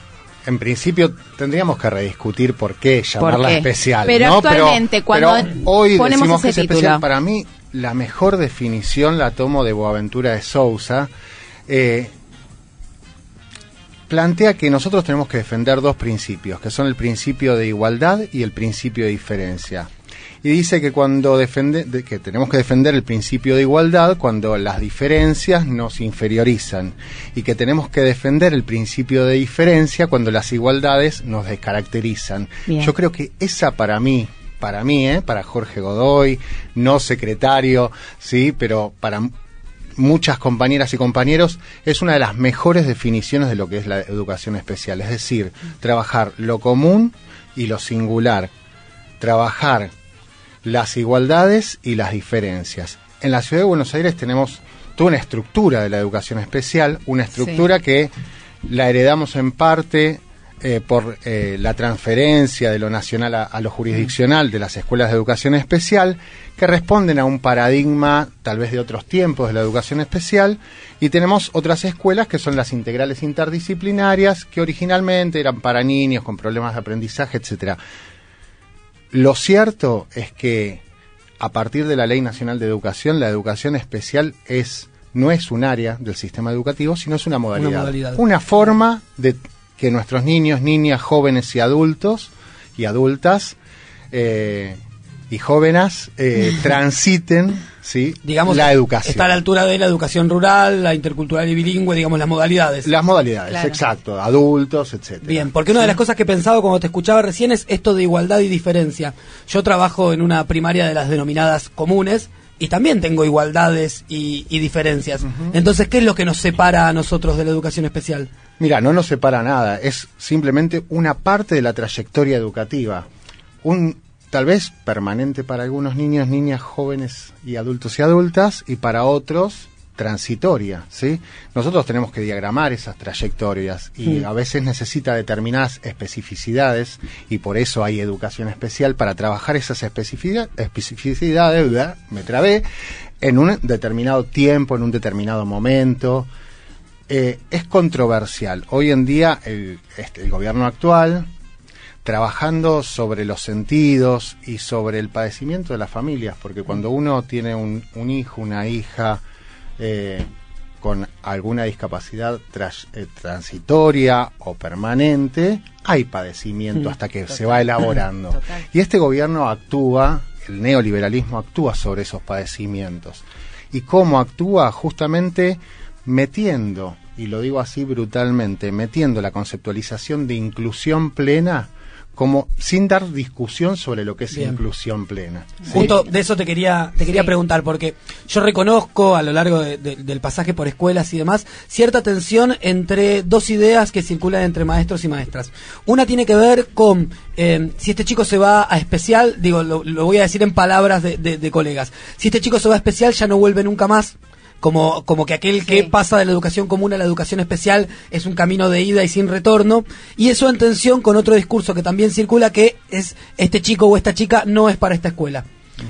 en principio tendríamos que rediscutir por qué llamarla qué? especial. Pero ¿no? actualmente, cuando pero hoy ponemos decimos que es especial. Para mí, la mejor definición la tomo de Boaventura de Sousa. Eh, plantea que nosotros tenemos que defender dos principios, que son el principio de igualdad y el principio de diferencia. Y dice que cuando defende, de- que tenemos que defender el principio de igualdad cuando las diferencias nos inferiorizan y que tenemos que defender el principio de diferencia cuando las igualdades nos descaracterizan. Bien. Yo creo que esa para mí, para mí, ¿eh? para Jorge Godoy, no secretario, sí, pero para muchas compañeras y compañeros es una de las mejores definiciones de lo que es la educación especial, es decir, trabajar lo común y lo singular, trabajar las igualdades y las diferencias. En la ciudad de Buenos Aires tenemos toda una estructura de la educación especial, una estructura que la heredamos en parte eh, por eh, la transferencia de lo nacional a, a lo jurisdiccional de las escuelas de educación especial, que responden a un paradigma tal vez de otros tiempos de la educación especial, y tenemos otras escuelas que son las integrales interdisciplinarias, que originalmente eran para niños con problemas de aprendizaje, etcétera. Lo cierto es que a partir de la Ley Nacional de Educación, la educación especial es no es un área del sistema educativo, sino es una modalidad. Una modalidad. Una forma de que nuestros niños, niñas, jóvenes y adultos y adultas eh, y jóvenes eh, transiten ¿sí? Digamos, la educación. Está a la altura de la educación rural, la intercultural y bilingüe, digamos, las modalidades. Las modalidades, Claro. exacto, adultos, etcétera. Bien, porque una de las cosas que pensaba cuando te escuchaba recién es esto de igualdad y diferencia. Yo trabajo en una primaria de las denominadas comunes y también tengo igualdades y, y diferencias. Entonces, ¿qué es lo que nos separa a nosotros de la educación especial? Mira, no nos separa nada, es simplemente una parte de la trayectoria educativa. Un tal vez permanente para algunos niños, niñas, jóvenes y adultos y adultas, y para otros transitoria, ¿sí? Nosotros tenemos que diagramar esas trayectorias y Sí. a veces necesita determinadas especificidades y por eso hay educación especial para trabajar esas especificidad- especificidades, ¿verdad? me trabé, en un determinado tiempo, en un determinado momento. Eh, es controversial. Hoy en día el, este, el gobierno actual, trabajando sobre los sentidos y sobre el padecimiento de las familias, porque cuando uno tiene un, un hijo, una hija eh, con alguna discapacidad tras- eh, transitoria o permanente, hay padecimiento Mm, hasta que se va elaborando. Total. Y este gobierno actúa, el neoliberalismo actúa sobre esos padecimientos. ¿Y cómo actúa? Justamente metiendo, y lo digo así brutalmente, metiendo la conceptualización de inclusión plena como sin dar discusión sobre lo que es Bien. inclusión plena. Justo de eso te quería, te quería Sí. preguntar, porque yo reconozco a lo largo de- de- del pasaje por escuelas y demás cierta tensión entre dos ideas que circulan entre maestros y maestras. Una tiene que ver con eh, si este chico se va a especial, digo, lo, lo voy a decir en palabras de, de- de colegas, si este chico se va a especial ya no vuelve nunca más. Como, como que aquel que pasa de la educación común a la educación especial es un camino de ida y sin retorno. Y eso en tensión con otro discurso que también circula que es este chico o esta chica no es para esta escuela.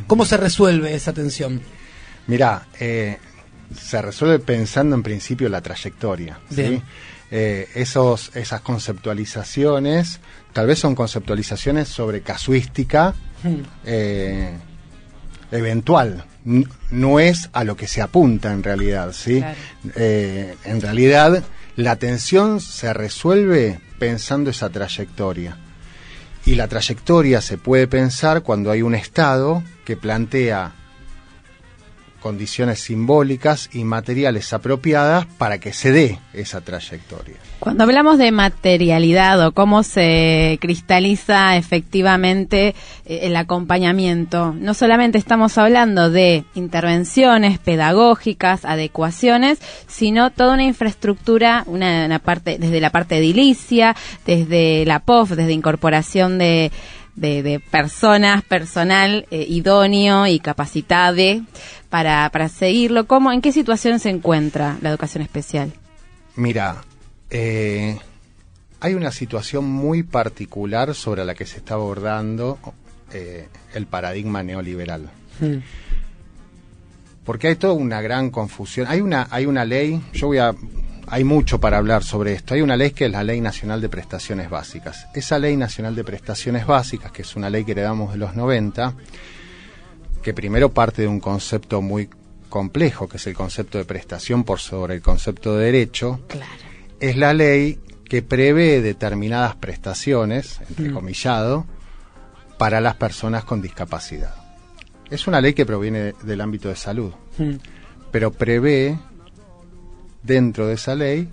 ¿Cómo se resuelve esa tensión? Mirá, eh, se resuelve pensando en principio la trayectoria. ¿sí? Eh, esos, esas conceptualizaciones, tal vez son conceptualizaciones sobre casuística Hmm. eh, eventual. No es a lo que se apunta en realidad, ¿sí? Claro. Eh, en realidad, la tensión se resuelve pensando esa trayectoria. Y la trayectoria se puede pensar cuando hay un Estado que plantea condiciones simbólicas y materiales apropiadas para que se dé esa trayectoria. Cuando hablamos de materialidad o cómo se cristaliza efectivamente eh, el acompañamiento, no solamente estamos hablando de intervenciones pedagógicas, adecuaciones, sino toda una infraestructura, una, una parte, desde la parte edilicia, desde la POF, desde incorporación de, de, de personas, personal eh, idóneo y capacitado para, para seguirlo. ¿Cómo, ¿En qué situación se encuentra la educación especial? Mira, eh, hay una situación muy particular sobre la que se está abordando eh, el paradigma neoliberal. Hmm. Porque hay toda una gran confusión. Hay una, hay una ley, yo voy a, hay mucho para hablar sobre esto. Hay una ley que es la Ley Nacional de Prestaciones Básicas. Esa Ley Nacional de Prestaciones Básicas, que es una ley que heredamos de los 90, que primero parte de un concepto muy complejo, que es el concepto de prestación por sobre el concepto de derecho, es la ley que prevé determinadas prestaciones, entrecomillado, para las personas con discapacidad. Es una ley que proviene de- del ámbito de salud, Hmm. pero prevé dentro de esa ley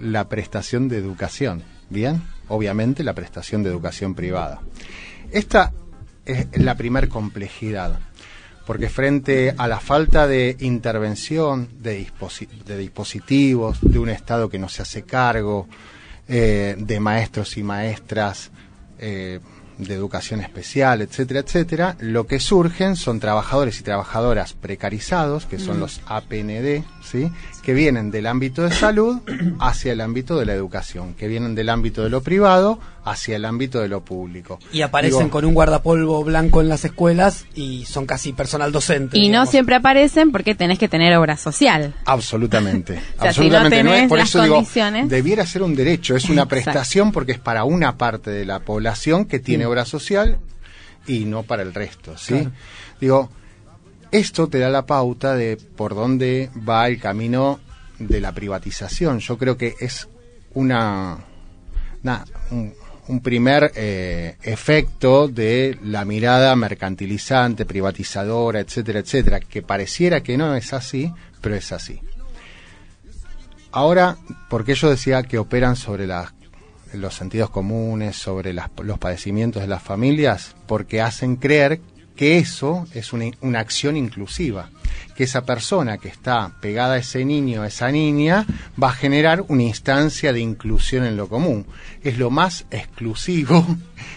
la prestación de educación, ¿bien? Obviamente la prestación de educación privada. Esta es la primer complejidad, porque frente a la falta de intervención de, disposi- de dispositivos, de un Estado que no se hace cargo, eh, de maestros y maestras eh, de educación especial, etcétera, etcétera, lo que surgen son trabajadores y trabajadoras precarizados, que son los APND, ¿sí? Que vienen del ámbito de salud hacia el ámbito de la educación, que vienen del ámbito de lo privado hacia el ámbito de lo público. Y aparecen Digo, con un guardapolvo blanco en las escuelas y son casi personal docente. Y no siempre aparecen porque tenés que tener obra social. Absolutamente. O sea, si absolutamente. no es- por las eso digo, debiera ser un derecho, es una Exacto. prestación porque es para una parte de la población que tiene obra social y no para el resto, ¿sí? Claro. Digo, esto te da la pauta de por dónde va el camino de la privatización. Yo creo que es una, una- un, un primer eh, efecto de la mirada mercantilizante, privatizadora, etcétera, etcétera, que pareciera que no es así, pero es así. Ahora, porque yo decía que operan sobre las- los sentidos comunes, sobre las- los padecimientos de las familias, porque hacen creer que eso es una, una acción inclusiva, que esa persona que está pegada a ese niño, a esa niña, va a generar una instancia de inclusión en lo común. Es lo más exclusivo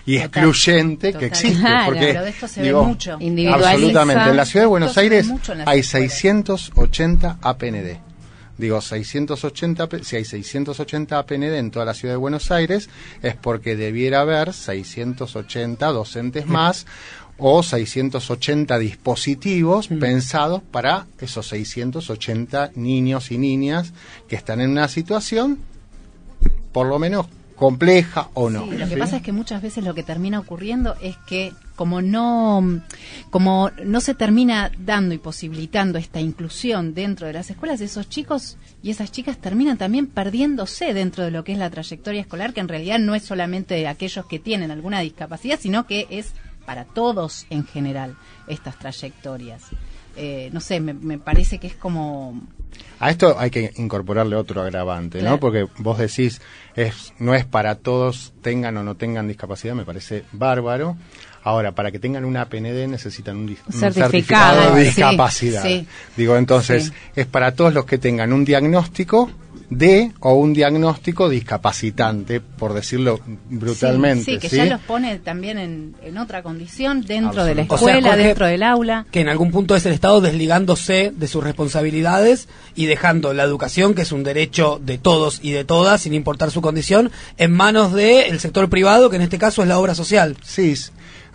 y Total, excluyente que existe. Claro, porque, pero de esto se ve digo, mucho. Individualiza. Absolutamente. En la ciudad de Buenos Esto ve Aires mucho hay escuelas. 680 APND. Digo, 680, P- si hay 680 APND en toda la ciudad de Buenos Aires, es porque debiera haber 680 docentes más o 680 dispositivos pensados para esos 680 niños y niñas que están en una situación, por lo menos compleja o no. Sí, lo que ¿sí? pasa es que muchas veces lo que termina ocurriendo es que como no como no se termina dando y posibilitando esta inclusión dentro de las escuelas, esos chicos y esas chicas terminan también perdiéndose dentro de lo que es la trayectoria escolar, que en realidad no es solamente de aquellos que tienen alguna discapacidad, sino que es para todos en general estas trayectorias. Eh, no sé, me, me parece que es como A esto hay que incorporarle otro agravante, Claro. ¿no? Porque vos decís, es, no es para todos, tengan o no tengan discapacidad, me parece bárbaro. Ahora, para que tengan una PND necesitan un, un Certificado, de sí, discapacidad. sí. Digo, entonces, Sí. es para todos los que tengan un diagnóstico de o un diagnóstico discapacitante, por decirlo brutalmente. Sí, sí, que ¿sí? ya los pone también en, en otra condición dentro de la O sea, escuela, Jorge, dentro del aula. que en algún punto es el Estado desligándose de sus responsabilidades y dejando la educación, que es un derecho de todos y de todas, sin importar su condición, en manos del sector privado, que en este caso es la obra social. Sí,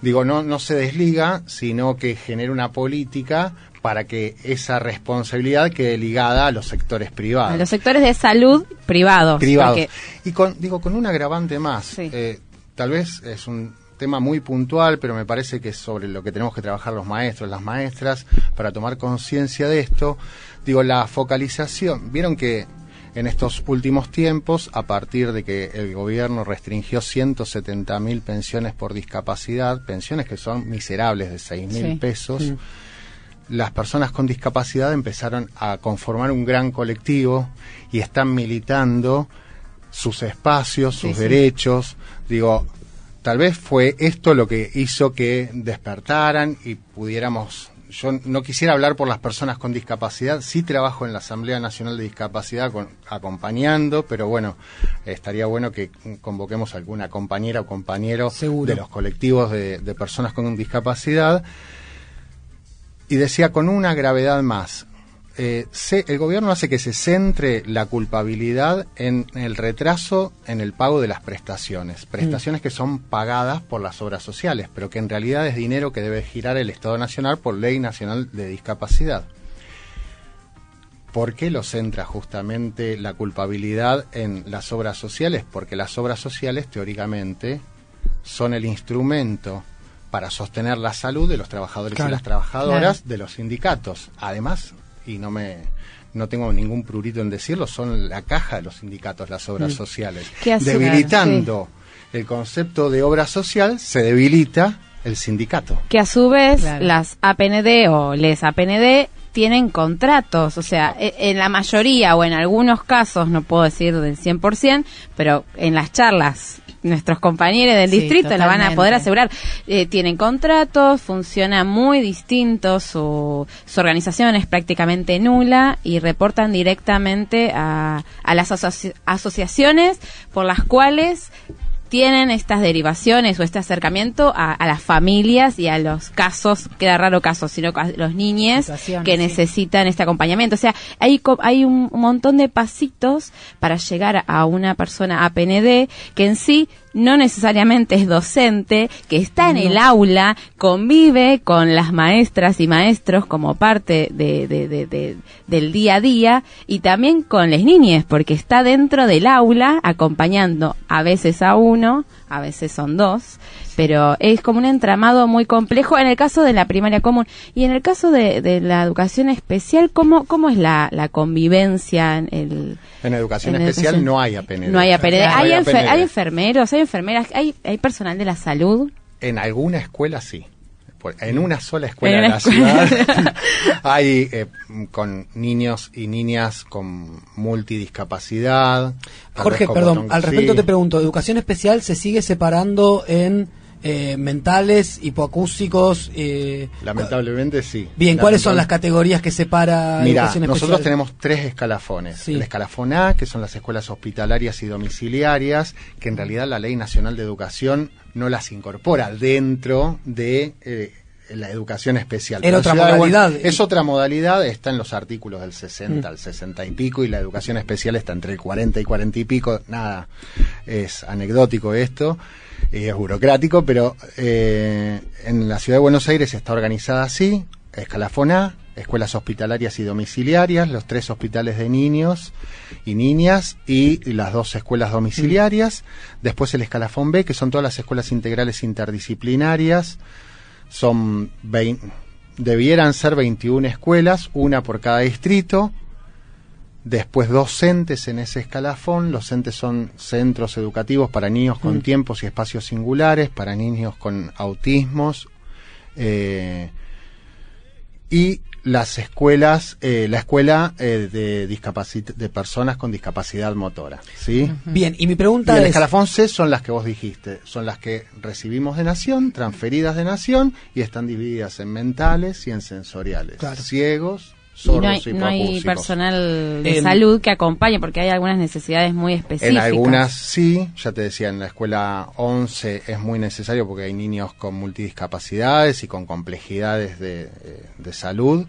digo, no, no se desliga, sino que genera una política para que esa responsabilidad quede ligada a los sectores privados. A los sectores de salud privados. privados. porque- Y con, digo, con un agravante más. Sí. Eh, tal vez es un tema muy puntual, pero me parece que es sobre lo que tenemos que trabajar los maestros, las maestras, para tomar conciencia de esto. Digo, la focalización. Vieron que en estos últimos tiempos, a partir de que el gobierno restringió 170 mil pensiones por discapacidad, pensiones que son miserables de 6 mil Sí. pesos, las personas con discapacidad empezaron a conformar un gran colectivo y están militando sus espacios, sus Sí, sí. derechos. Digo, tal vez fue esto lo que hizo que despertaran y pudiéramos... Yo no quisiera hablar por las personas con discapacidad, sí trabajo en la Asamblea Nacional de Discapacidad con- acompañando, pero bueno, estaría bueno que convoquemos a alguna compañera o compañero Seguro. de los colectivos de, de personas con discapacidad y decía con una gravedad más. eh, se- el gobierno hace que se centre la culpabilidad en el retraso en el pago de las prestaciones. Prestaciones que son pagadas por las obras sociales, pero que en realidad es dinero que debe girar el Estado Nacional por Ley Nacional de Discapacidad. ¿Por qué lo centra justamente la culpabilidad en las obras sociales? Porque las obras sociales, teóricamente, son el instrumento para sostener la salud de los trabajadores Claro. y las trabajadoras Claro. de los sindicatos. Además, y no me no tengo ningún prurito en decirlo, son la caja de los sindicatos las obras Mm. sociales. Que a su- Debilitando el concepto de obra social, se debilita el sindicato. que a su vez Claro. las APND o les APND tienen contratos, o sea, e- en la mayoría o en algunos casos, no puedo decir del 100%, pero en las charlas nuestros compañeros del Sí, distrito la van a poder asegurar. Eh, tienen contratos, funciona muy distinto, su, su organización es prácticamente nula y reportan directamente a, a las asoci- asociaciones por las cuales tienen estas derivaciones o este acercamiento a, a las familias y a los casos, queda raro caso, sino a los niños que sí. necesitan este acompañamiento. O sea, hay, hay un montón de pasitos para llegar a una persona APND que en sí no necesariamente es docente, que está en el aula, convive con las maestras y maestros como parte de, de- de- de- del día a día y también con las niñas, porque está dentro del aula acompañando a veces a uno, a veces son dos, pero es como un entramado muy complejo en el caso de la primaria común. Y en el caso de, de la educación especial, ¿cómo, cómo es la, la convivencia en el... En educación en especial educación? no hay APND. No hay APND. No hay, enfer- APND. hay enfermeros, hay enfermeras, hay, hay personal de la salud. En alguna escuela sí. En una sola escuela En de la escuela. ciudad hay eh, con niños y niñas con multidiscapacidad. Jorge, perdón, al respecto sí. te pregunto, ¿educación especial se sigue separando en eh, mentales, hipoacúsicos? Eh, Lamentablemente sí. bien, ¿cuáles son las categorías que separa Mira, educación nosotros tenemos tres escalafones. Sí. El escalafón A, que son las escuelas hospitalarias y domiciliarias, que en realidad la Ley Nacional de Educación no las incorpora dentro de eh, la educación especial. Era otra modalidad. Es otra modalidad, está en los artículos del 60 Mm. al 60 y pico, y la educación especial está entre el 40 y 40 y pico. Nada, es anecdótico esto. Y es burocrático, pero eh, en la ciudad de Buenos Aires está organizada así, escalafón A, escuelas hospitalarias y domiciliarias, los tres hospitales de niños y niñas y las dos escuelas domiciliarias, después el escalafón B, que son todas las escuelas integrales interdisciplinarias, son vein- debieran ser 21 escuelas, una por cada distrito, después docentes en ese escalafón, los entes son centros educativos para niños con Mm. tiempos y espacios singulares, para niños con autismos, eh, y las escuelas, eh, la escuela eh, de, discapacit de personas con discapacidad motora, ¿sí? Bien, y mi Y pregunta el es... escalafón C son las que vos dijiste, son las que recibimos de Nación, transferidas de Nación y están divididas en mentales y en sensoriales. Claro. Ciegos, Y no hay, y no hay personal de Em, salud que acompañe porque hay algunas necesidades muy específicas. En algunas sí, ya te decía, en la escuela 11 es muy necesario porque hay niños con multidiscapacidades y con complejidades de, eh, de salud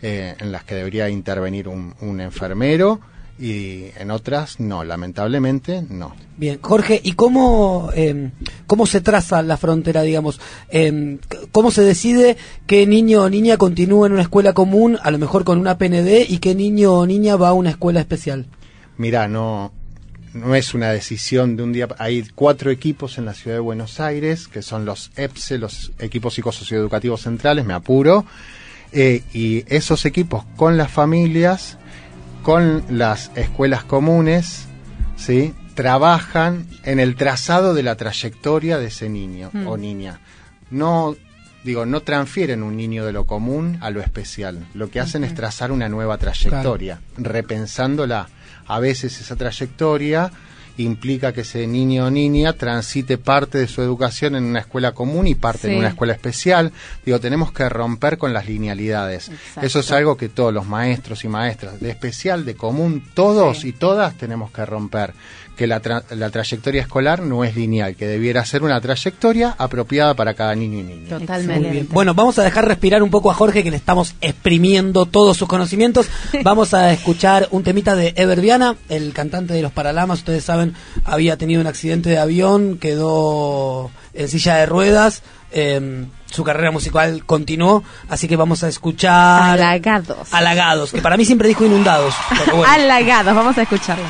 eh, en las que debería intervenir un, un enfermero y en otras no, lamentablemente no. Bien, Jorge, ¿y cómo, eh, cómo se traza la frontera, digamos? Eh, c- ¿Cómo se decide qué niño o niña continúa en una escuela común, a lo mejor con una PND, y qué niño o niña va a una escuela especial? Mira, no, no es una decisión de un día. Hay cuatro equipos en la ciudad de Buenos Aires, que son los EPSE, los equipos psicosocioeducativos centrales, me apuro. eh, y esos equipos con las familias, con las escuelas comunes, ¿sí? trabajan en el trazado de la trayectoria de ese niño Mm. o niña. No, digo, no transfieren un niño de lo común a lo especial. Lo que hacen es trazar una nueva trayectoria, repensándola. A veces esa trayectoria implica que ese niño o niña transite parte de su educación en una escuela común y parte Sí. en una escuela especial. Digo, tenemos que romper con las linealidades. Exacto. Eso es algo que todos los maestros y maestras, de especial, de común, todos Sí. y todas tenemos que romper. Que la, tra- la trayectoria escolar no es lineal, que debiera ser una trayectoria apropiada para cada niño y niña. Totalmente. Muy bien. Bueno, vamos a dejar respirar un poco a Jorge, que le estamos exprimiendo todos sus conocimientos. Vamos a escuchar un temita de Ever Viana, el cantante de los Paralamas. Ustedes saben, había tenido un accidente de avión, quedó en silla de ruedas. eh, su carrera musical continuó, así que vamos a escuchar Halagados. Halagados, que para mí siempre dijo inundados. bueno. Halagados, vamos a escucharlo.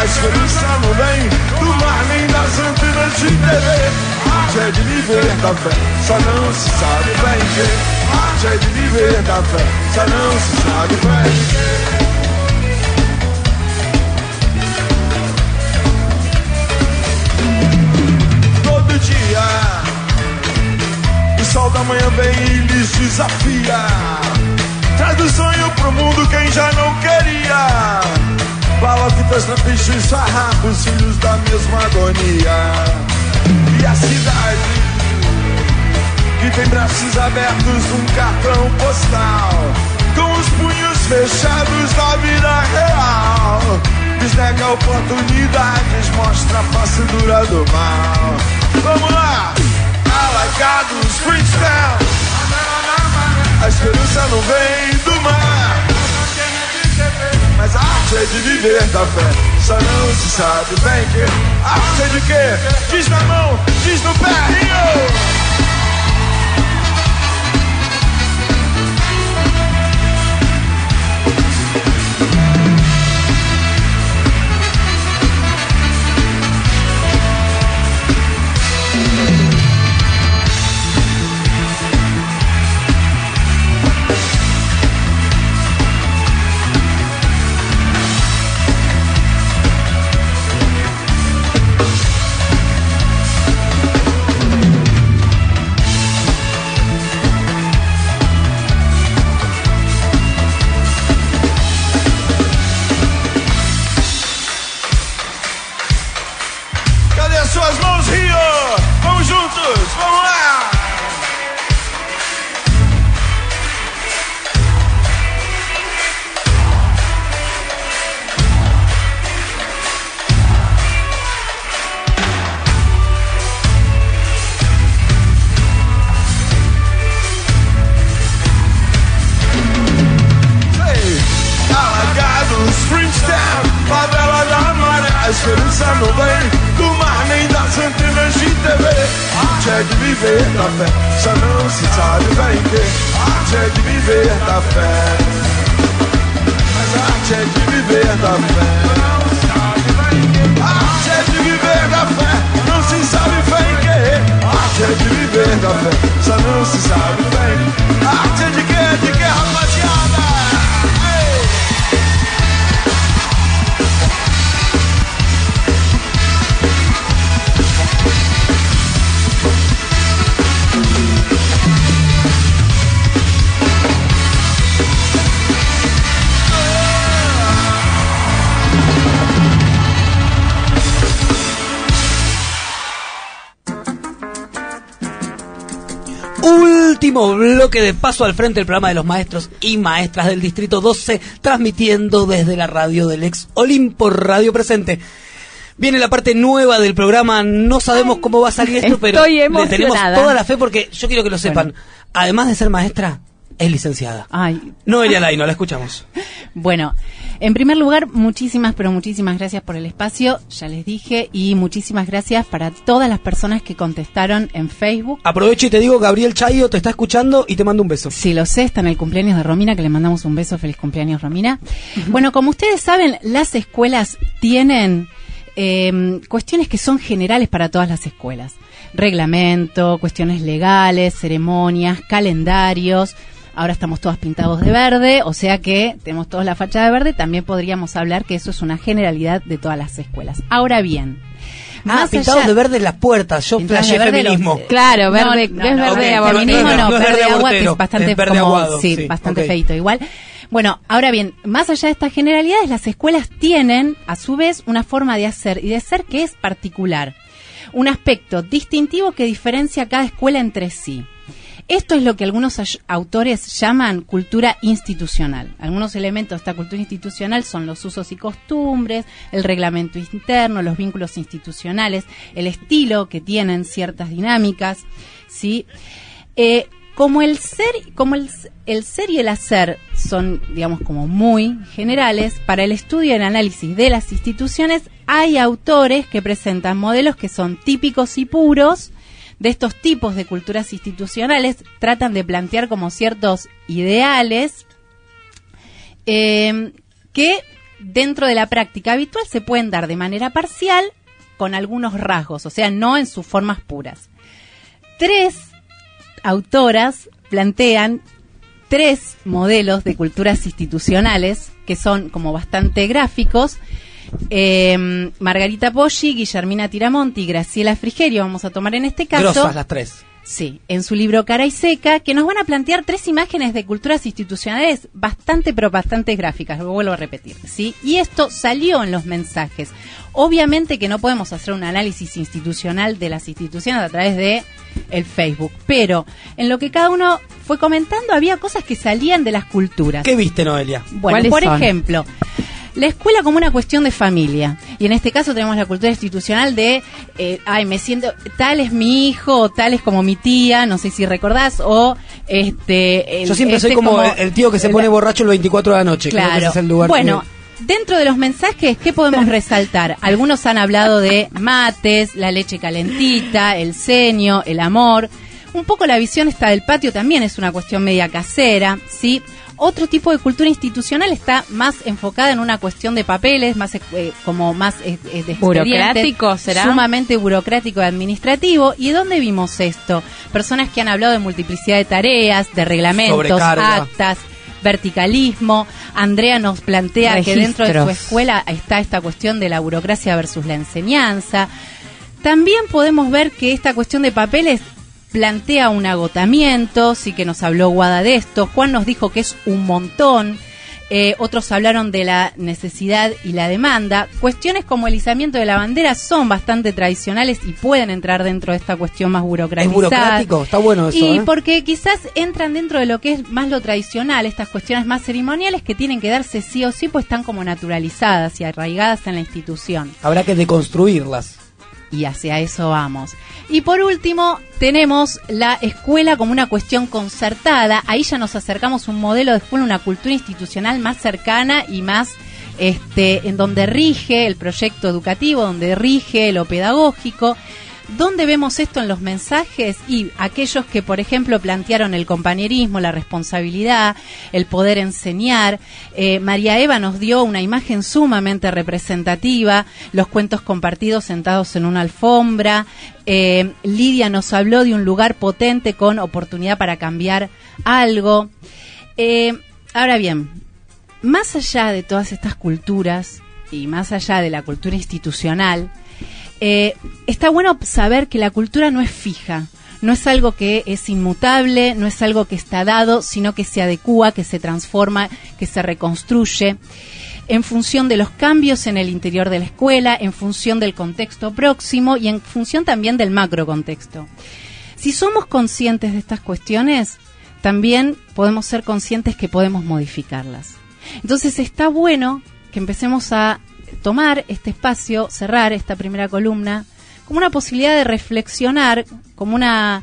A esperança não vem do mar nem das antenas de TV. Arte é de viver da fé, só não se sabe bem que. Arte é de viver da fé, só não se sabe bem que. Todo dia o sol da manhã vem e lhes desafia. Traz do sonho pro mundo quem já não queria. Palafitas, trapichos, farrapos, filhos da mesma agonia. E a cidade que tem braços abertos, um cartão postal. Com os punhos fechados da vida real. Lhes nega oportunidades, mostra a face dura do mal. Vamos lá! Alagados, Freestyle. A esperança não vem do mar. Mas a arte é de viver da fé. Só não se sabe bem que arte é de quê? Diz na mão, diz no pé, Rio! Bloque de paso al frente del programa de los maestros y maestras del Distrito 12, transmitiendo desde la radio del ex Olimpo Radio Presente. Viene la parte nueva del programa, no sabemos cómo va a salir esto, pero le tenemos toda la fe porque yo quiero que lo sepan. Además de ser maestra, es licenciada. Ay, Noelia Laino, la escuchamos. Bueno, en primer lugar, muchísimas, pero muchísimas gracias por el espacio, ya les dije, y muchísimas gracias para todas las personas que contestaron en Facebook. Aprovecho y te digo, Gabriel Chayo te está escuchando y te mando un beso. Si lo sé, está en el cumpleaños de Romina, que le mandamos un beso, feliz cumpleaños Romina. Bueno, como ustedes saben, las escuelas tienen eh, cuestiones que son generales para todas las escuelas. Reglamento, cuestiones legales, ceremonias, calendarios. Ahora estamos todas pintados de verde, o sea que tenemos todos la fachada de verde. También podríamos hablar que eso es una generalidad de todas las escuelas. Ahora bien, Ah, más pintados allá- de verde en las puertas. Yo verde feminismo. los- Claro, verde, No, verde ok, de abortero. feminismo no, verde verde agua que es bastante es verde como- aguado, sí, sí, bastante feito igual. Bueno, ahora bien, más allá de estas generalidades, las escuelas tienen a su vez una forma de hacer y de ser que es particular, un aspecto distintivo que diferencia a cada escuela entre sí. Esto es lo que algunos autores llaman cultura institucional. Algunos elementos de esta cultura institucional son los usos y costumbres, el reglamento interno, los vínculos institucionales, el estilo que tienen ciertas dinámicas, ¿sí? Eh, como el ser, como el ser y el hacer son, digamos, como muy generales, para el estudio y el análisis de las instituciones hay autores que presentan modelos que son típicos y puros de estos tipos de culturas institucionales, tratan de plantear como ciertos ideales eh, que dentro de la práctica habitual se pueden dar de manera parcial con algunos rasgos, o sea, no en sus formas puras. Tres autoras plantean tres modelos de culturas institucionales que son como bastante gráficos. Eh, Margarita Poggi, Guillermina Tiramonti y Graciela Frigerio, vamos a tomar en este caso. Grosas las tres. Sí, en su libro Cara y Seca, que nos van a plantear tres imágenes de culturas institucionales bastante, pero bastante gráficas, lo vuelvo a repetir, ¿sí? Y esto salió en los mensajes. Obviamente que no podemos hacer un análisis institucional de las instituciones a través de el Facebook, pero en lo que cada uno fue comentando había cosas que salían de las culturas. ¿Qué viste, Noelia? Bueno, ¿Cuáles por son? ejemplo, la escuela como una cuestión de familia. Y en este caso tenemos la cultura institucional de, eh, ay, me siento, tal es mi hijo, o tal es como mi tía, no sé si recordás, o este... el- Yo siempre soy este como, el, el tío que se pone borracho el 24 de la noche. Creo que Claro. ese es el lugar bueno, que- dentro de los mensajes, ¿qué podemos resaltar? Algunos han hablado de mates, la leche calentita, el ceño, el amor. Un poco la visión está del patio también es una cuestión media casera, ¿sí? Otro tipo de cultura institucional está más enfocada en una cuestión de papeles, más eh, como más eh, eh, de ¿Burocrático será? Sumamente burocrático y administrativo. ¿Y dónde vimos esto? Personas que han hablado de multiplicidad de tareas, de reglamentos, Sobrecarga. actas, verticalismo. Andrea nos plantea que dentro de su escuela está esta cuestión de la burocracia versus la enseñanza. También podemos ver que esta cuestión de papeles plantea un agotamiento, sí que nos habló Guada de esto, Juan nos dijo que es un montón, eh, otros hablaron de la necesidad y la demanda. Cuestiones como el izamiento de la bandera son bastante tradicionales y pueden entrar dentro de esta cuestión más Es burocratizada. burocrático, está bueno eso. Y ¿eh? porque quizás entran dentro de lo que es más lo tradicional, estas cuestiones más ceremoniales que tienen que darse sí o sí, pues están como naturalizadas y arraigadas en la institución. Habrá que deconstruirlas. Y hacia eso vamos. Y por último, tenemos la escuela como una cuestión concertada. Ahí ya nos acercamos a un modelo de escuela, una cultura institucional más cercana y más este, en donde rige el proyecto educativo, donde rige lo pedagógico. ¿Dónde vemos esto en los mensajes? Y aquellos que, por ejemplo, plantearon el compañerismo, la responsabilidad, el poder enseñar. Eh, María Eva nos dio una imagen sumamente representativa, los cuentos compartidos sentados en una alfombra. Eh, Lidia nos habló de un lugar potente con oportunidad para cambiar algo. Eh, ahora bien, más allá de todas estas culturas y más allá de la cultura institucional, eh, está bueno saber que la cultura no es fija, no es algo que es inmutable, no es algo que está dado, sino que se adecúa, que se transforma, que se reconstruye en función de los cambios en el interior de la escuela, en función del contexto próximo y en función también del macro contexto. Si somos conscientes de estas cuestiones, también podemos ser conscientes que podemos modificarlas. Entonces está bueno que empecemos a tomar este espacio, cerrar esta primera columna, como una posibilidad de reflexionar, como una,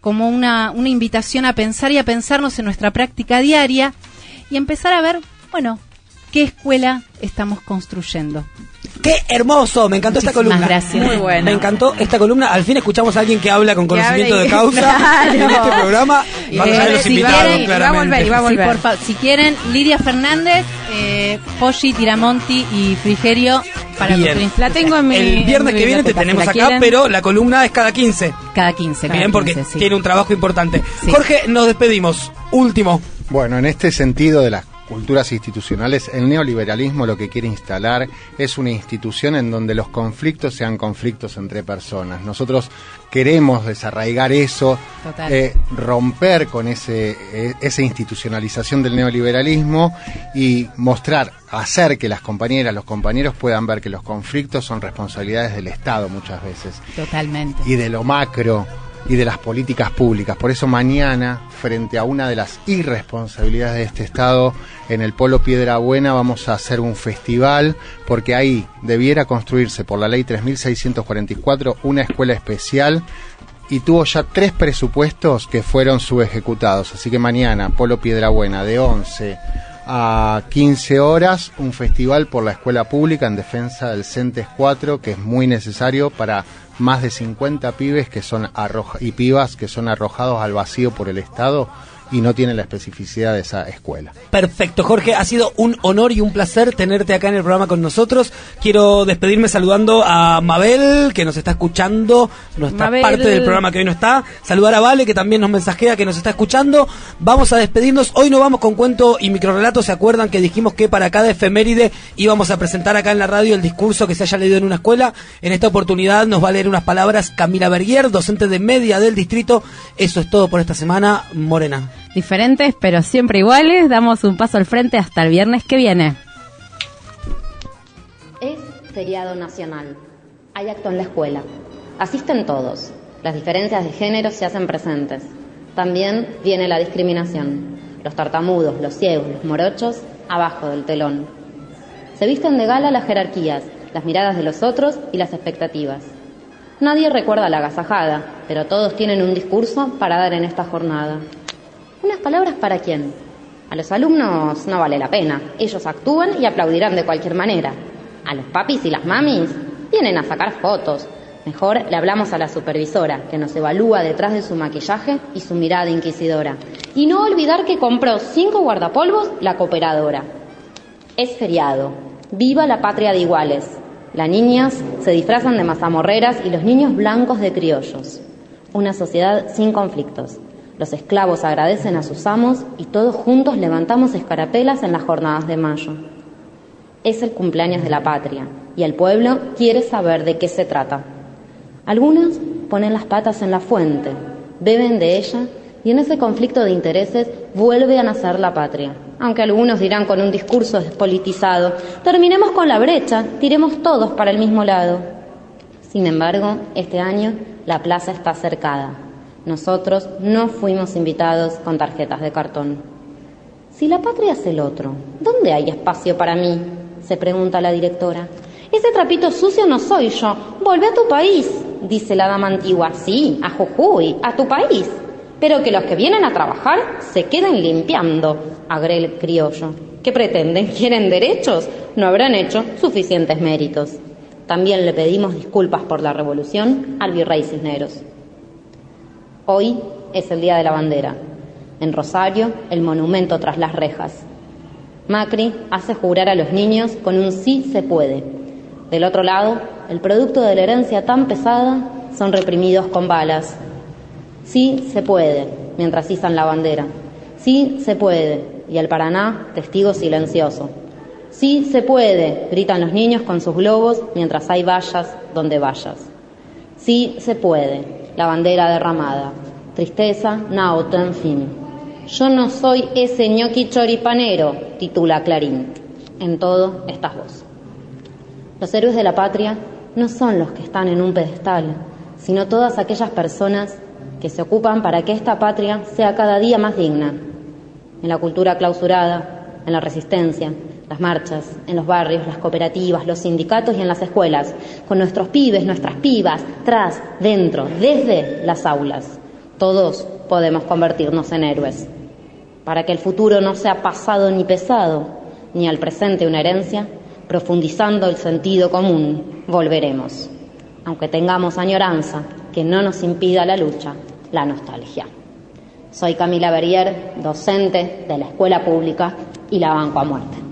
como una, una invitación a pensar y a pensarnos en nuestra práctica diaria y empezar a ver, bueno, qué escuela estamos construyendo. ¡Qué hermoso! Me encantó esta Muchísimas columna. gracias. Muy bueno. Me encantó esta columna. Al fin escuchamos a alguien que habla con conocimiento de causa Claro. en este programa. Y allá de los si invitados, quieren, va a volver, va a Sí, por si quieren, Lidia Fernández, eh, Poggi, Tiramonti y Frigerio para Bien. La tengo en mi. El viernes mi que viene te tenemos acá, quieren. pero la columna es cada 15. Cada 15. cada Bien, porque 15, sí. tiene un trabajo importante. Sí. Jorge, nos despedimos. Último. Bueno, en este sentido de las culturas institucionales, el neoliberalismo lo que quiere instalar es una institución en donde los conflictos sean conflictos entre personas. Nosotros queremos desarraigar eso, eh, romper con ese, eh, esa institucionalización del neoliberalismo y mostrar, hacer que las compañeras, los compañeros puedan ver que los conflictos son responsabilidades del Estado muchas veces Totalmente. y de lo macro y de las políticas públicas. Por eso mañana, frente a una de las irresponsabilidades de este Estado, en el Polo Piedra Buena vamos a hacer un festival, porque ahí debiera construirse por la ley 3644 una escuela especial y tuvo ya tres presupuestos que fueron subejecutados. Así que mañana, Polo Piedrabuena, de 11 a 15 horas, un festival por la escuela pública en defensa del CENTES 4, que es muy necesario para más de 50 pibes que son y pibas que son arrojados al vacío por el Estado y no tienen la especificidad de esa escuela. Perfecto, Jorge, ha sido un honor y un placer tenerte acá en el programa con nosotros. Quiero despedirme saludando a Mabel, que nos está escuchando, nuestra Mabel. parte del programa que hoy no está. Saludar a Vale, que también nos mensajea, que nos está escuchando. Vamos a despedirnos. Hoy no vamos con cuento y microrelato. ¿Se acuerdan que dijimos que para cada efeméride íbamos a presentar acá en la radio el discurso que se haya leído en una escuela? En esta oportunidad nos va a leer unas palabras Camila Berguier, docente de media del distrito. Eso es todo por esta semana. Morena. Diferentes, pero siempre iguales. Damos un paso al frente hasta el viernes que viene. Es feriado nacional. Hay acto en la escuela. Asisten todos. Las diferencias de género se hacen presentes. También viene la discriminación. Los tartamudos, los ciegos, los morochos, abajo del telón. Se visten de gala las jerarquías, las miradas de los otros y las expectativas. Nadie recuerda la agasajada, pero todos tienen un discurso para dar en esta jornada. ¿Unas palabras para quién? A los alumnos no vale la pena. Ellos actúan y aplaudirán de cualquier manera. A los papis y las mamis vienen a sacar fotos. Mejor le hablamos a la supervisora, que nos evalúa detrás de su maquillaje y su mirada inquisidora. Y no olvidar que compró cinco guardapolvos la cooperadora. Es feriado. Viva la patria de iguales. Las niñas se disfrazan de mazamorreras y los niños blancos de criollos. Una sociedad sin conflictos. Los esclavos agradecen a sus amos y todos juntos levantamos escarapelas en las jornadas de mayo. Es el cumpleaños de la patria y el pueblo quiere saber de qué se trata. Algunos ponen las patas en la fuente, beben de ella y en ese conflicto de intereses vuelve a nacer la patria. Aunque algunos dirán con un discurso despolitizado, terminemos con la brecha, tiremos todos para el mismo lado. Sin embargo, este año la plaza está cercada. Nosotros no fuimos invitados con tarjetas de cartón. Si la patria es el otro, ¿dónde hay espacio para mí? se pregunta la directora. Ese trapito sucio no soy yo. Volvé a tu país, dice la dama antigua. Sí, a Jujuy, a tu país. Pero que los que vienen a trabajar se queden limpiando, agrega el criollo. ¿Qué pretenden? ¿Quieren derechos? No habrán hecho suficientes méritos. También le pedimos disculpas por la revolución al virrey Cisneros. Hoy es el Día de la Bandera. En Rosario, el monumento tras las rejas. Macri hace jurar a los niños con un sí se puede. Del otro lado, el producto de la herencia tan pesada son reprimidos con balas. Sí se puede, mientras izan la bandera. Sí se puede, y el Paraná, testigo silencioso. Sí se puede, gritan los niños con sus globos mientras hay vallas donde vayas. Sí se puede, la bandera derramada. Tristeza, en fin. Yo no soy ese ñoqui choripanero, titula Clarín. En todo estás vos. Los héroes de la patria no son los que están en un pedestal, sino todas aquellas personas que se ocupan para que esta patria sea cada día más digna. En la cultura clausurada, en la resistencia, las marchas, en los barrios, las cooperativas, los sindicatos y en las escuelas, con nuestros pibes, nuestras pibas, tras, dentro, desde las aulas. Todos podemos convertirnos en héroes. Para que el futuro no sea pasado ni pesado, ni al presente una herencia, profundizando el sentido común, volveremos. Aunque tengamos añoranza que no nos impida la lucha, la nostalgia. Soy Camila Berrier, docente de la Escuela Pública y la banco a muerte.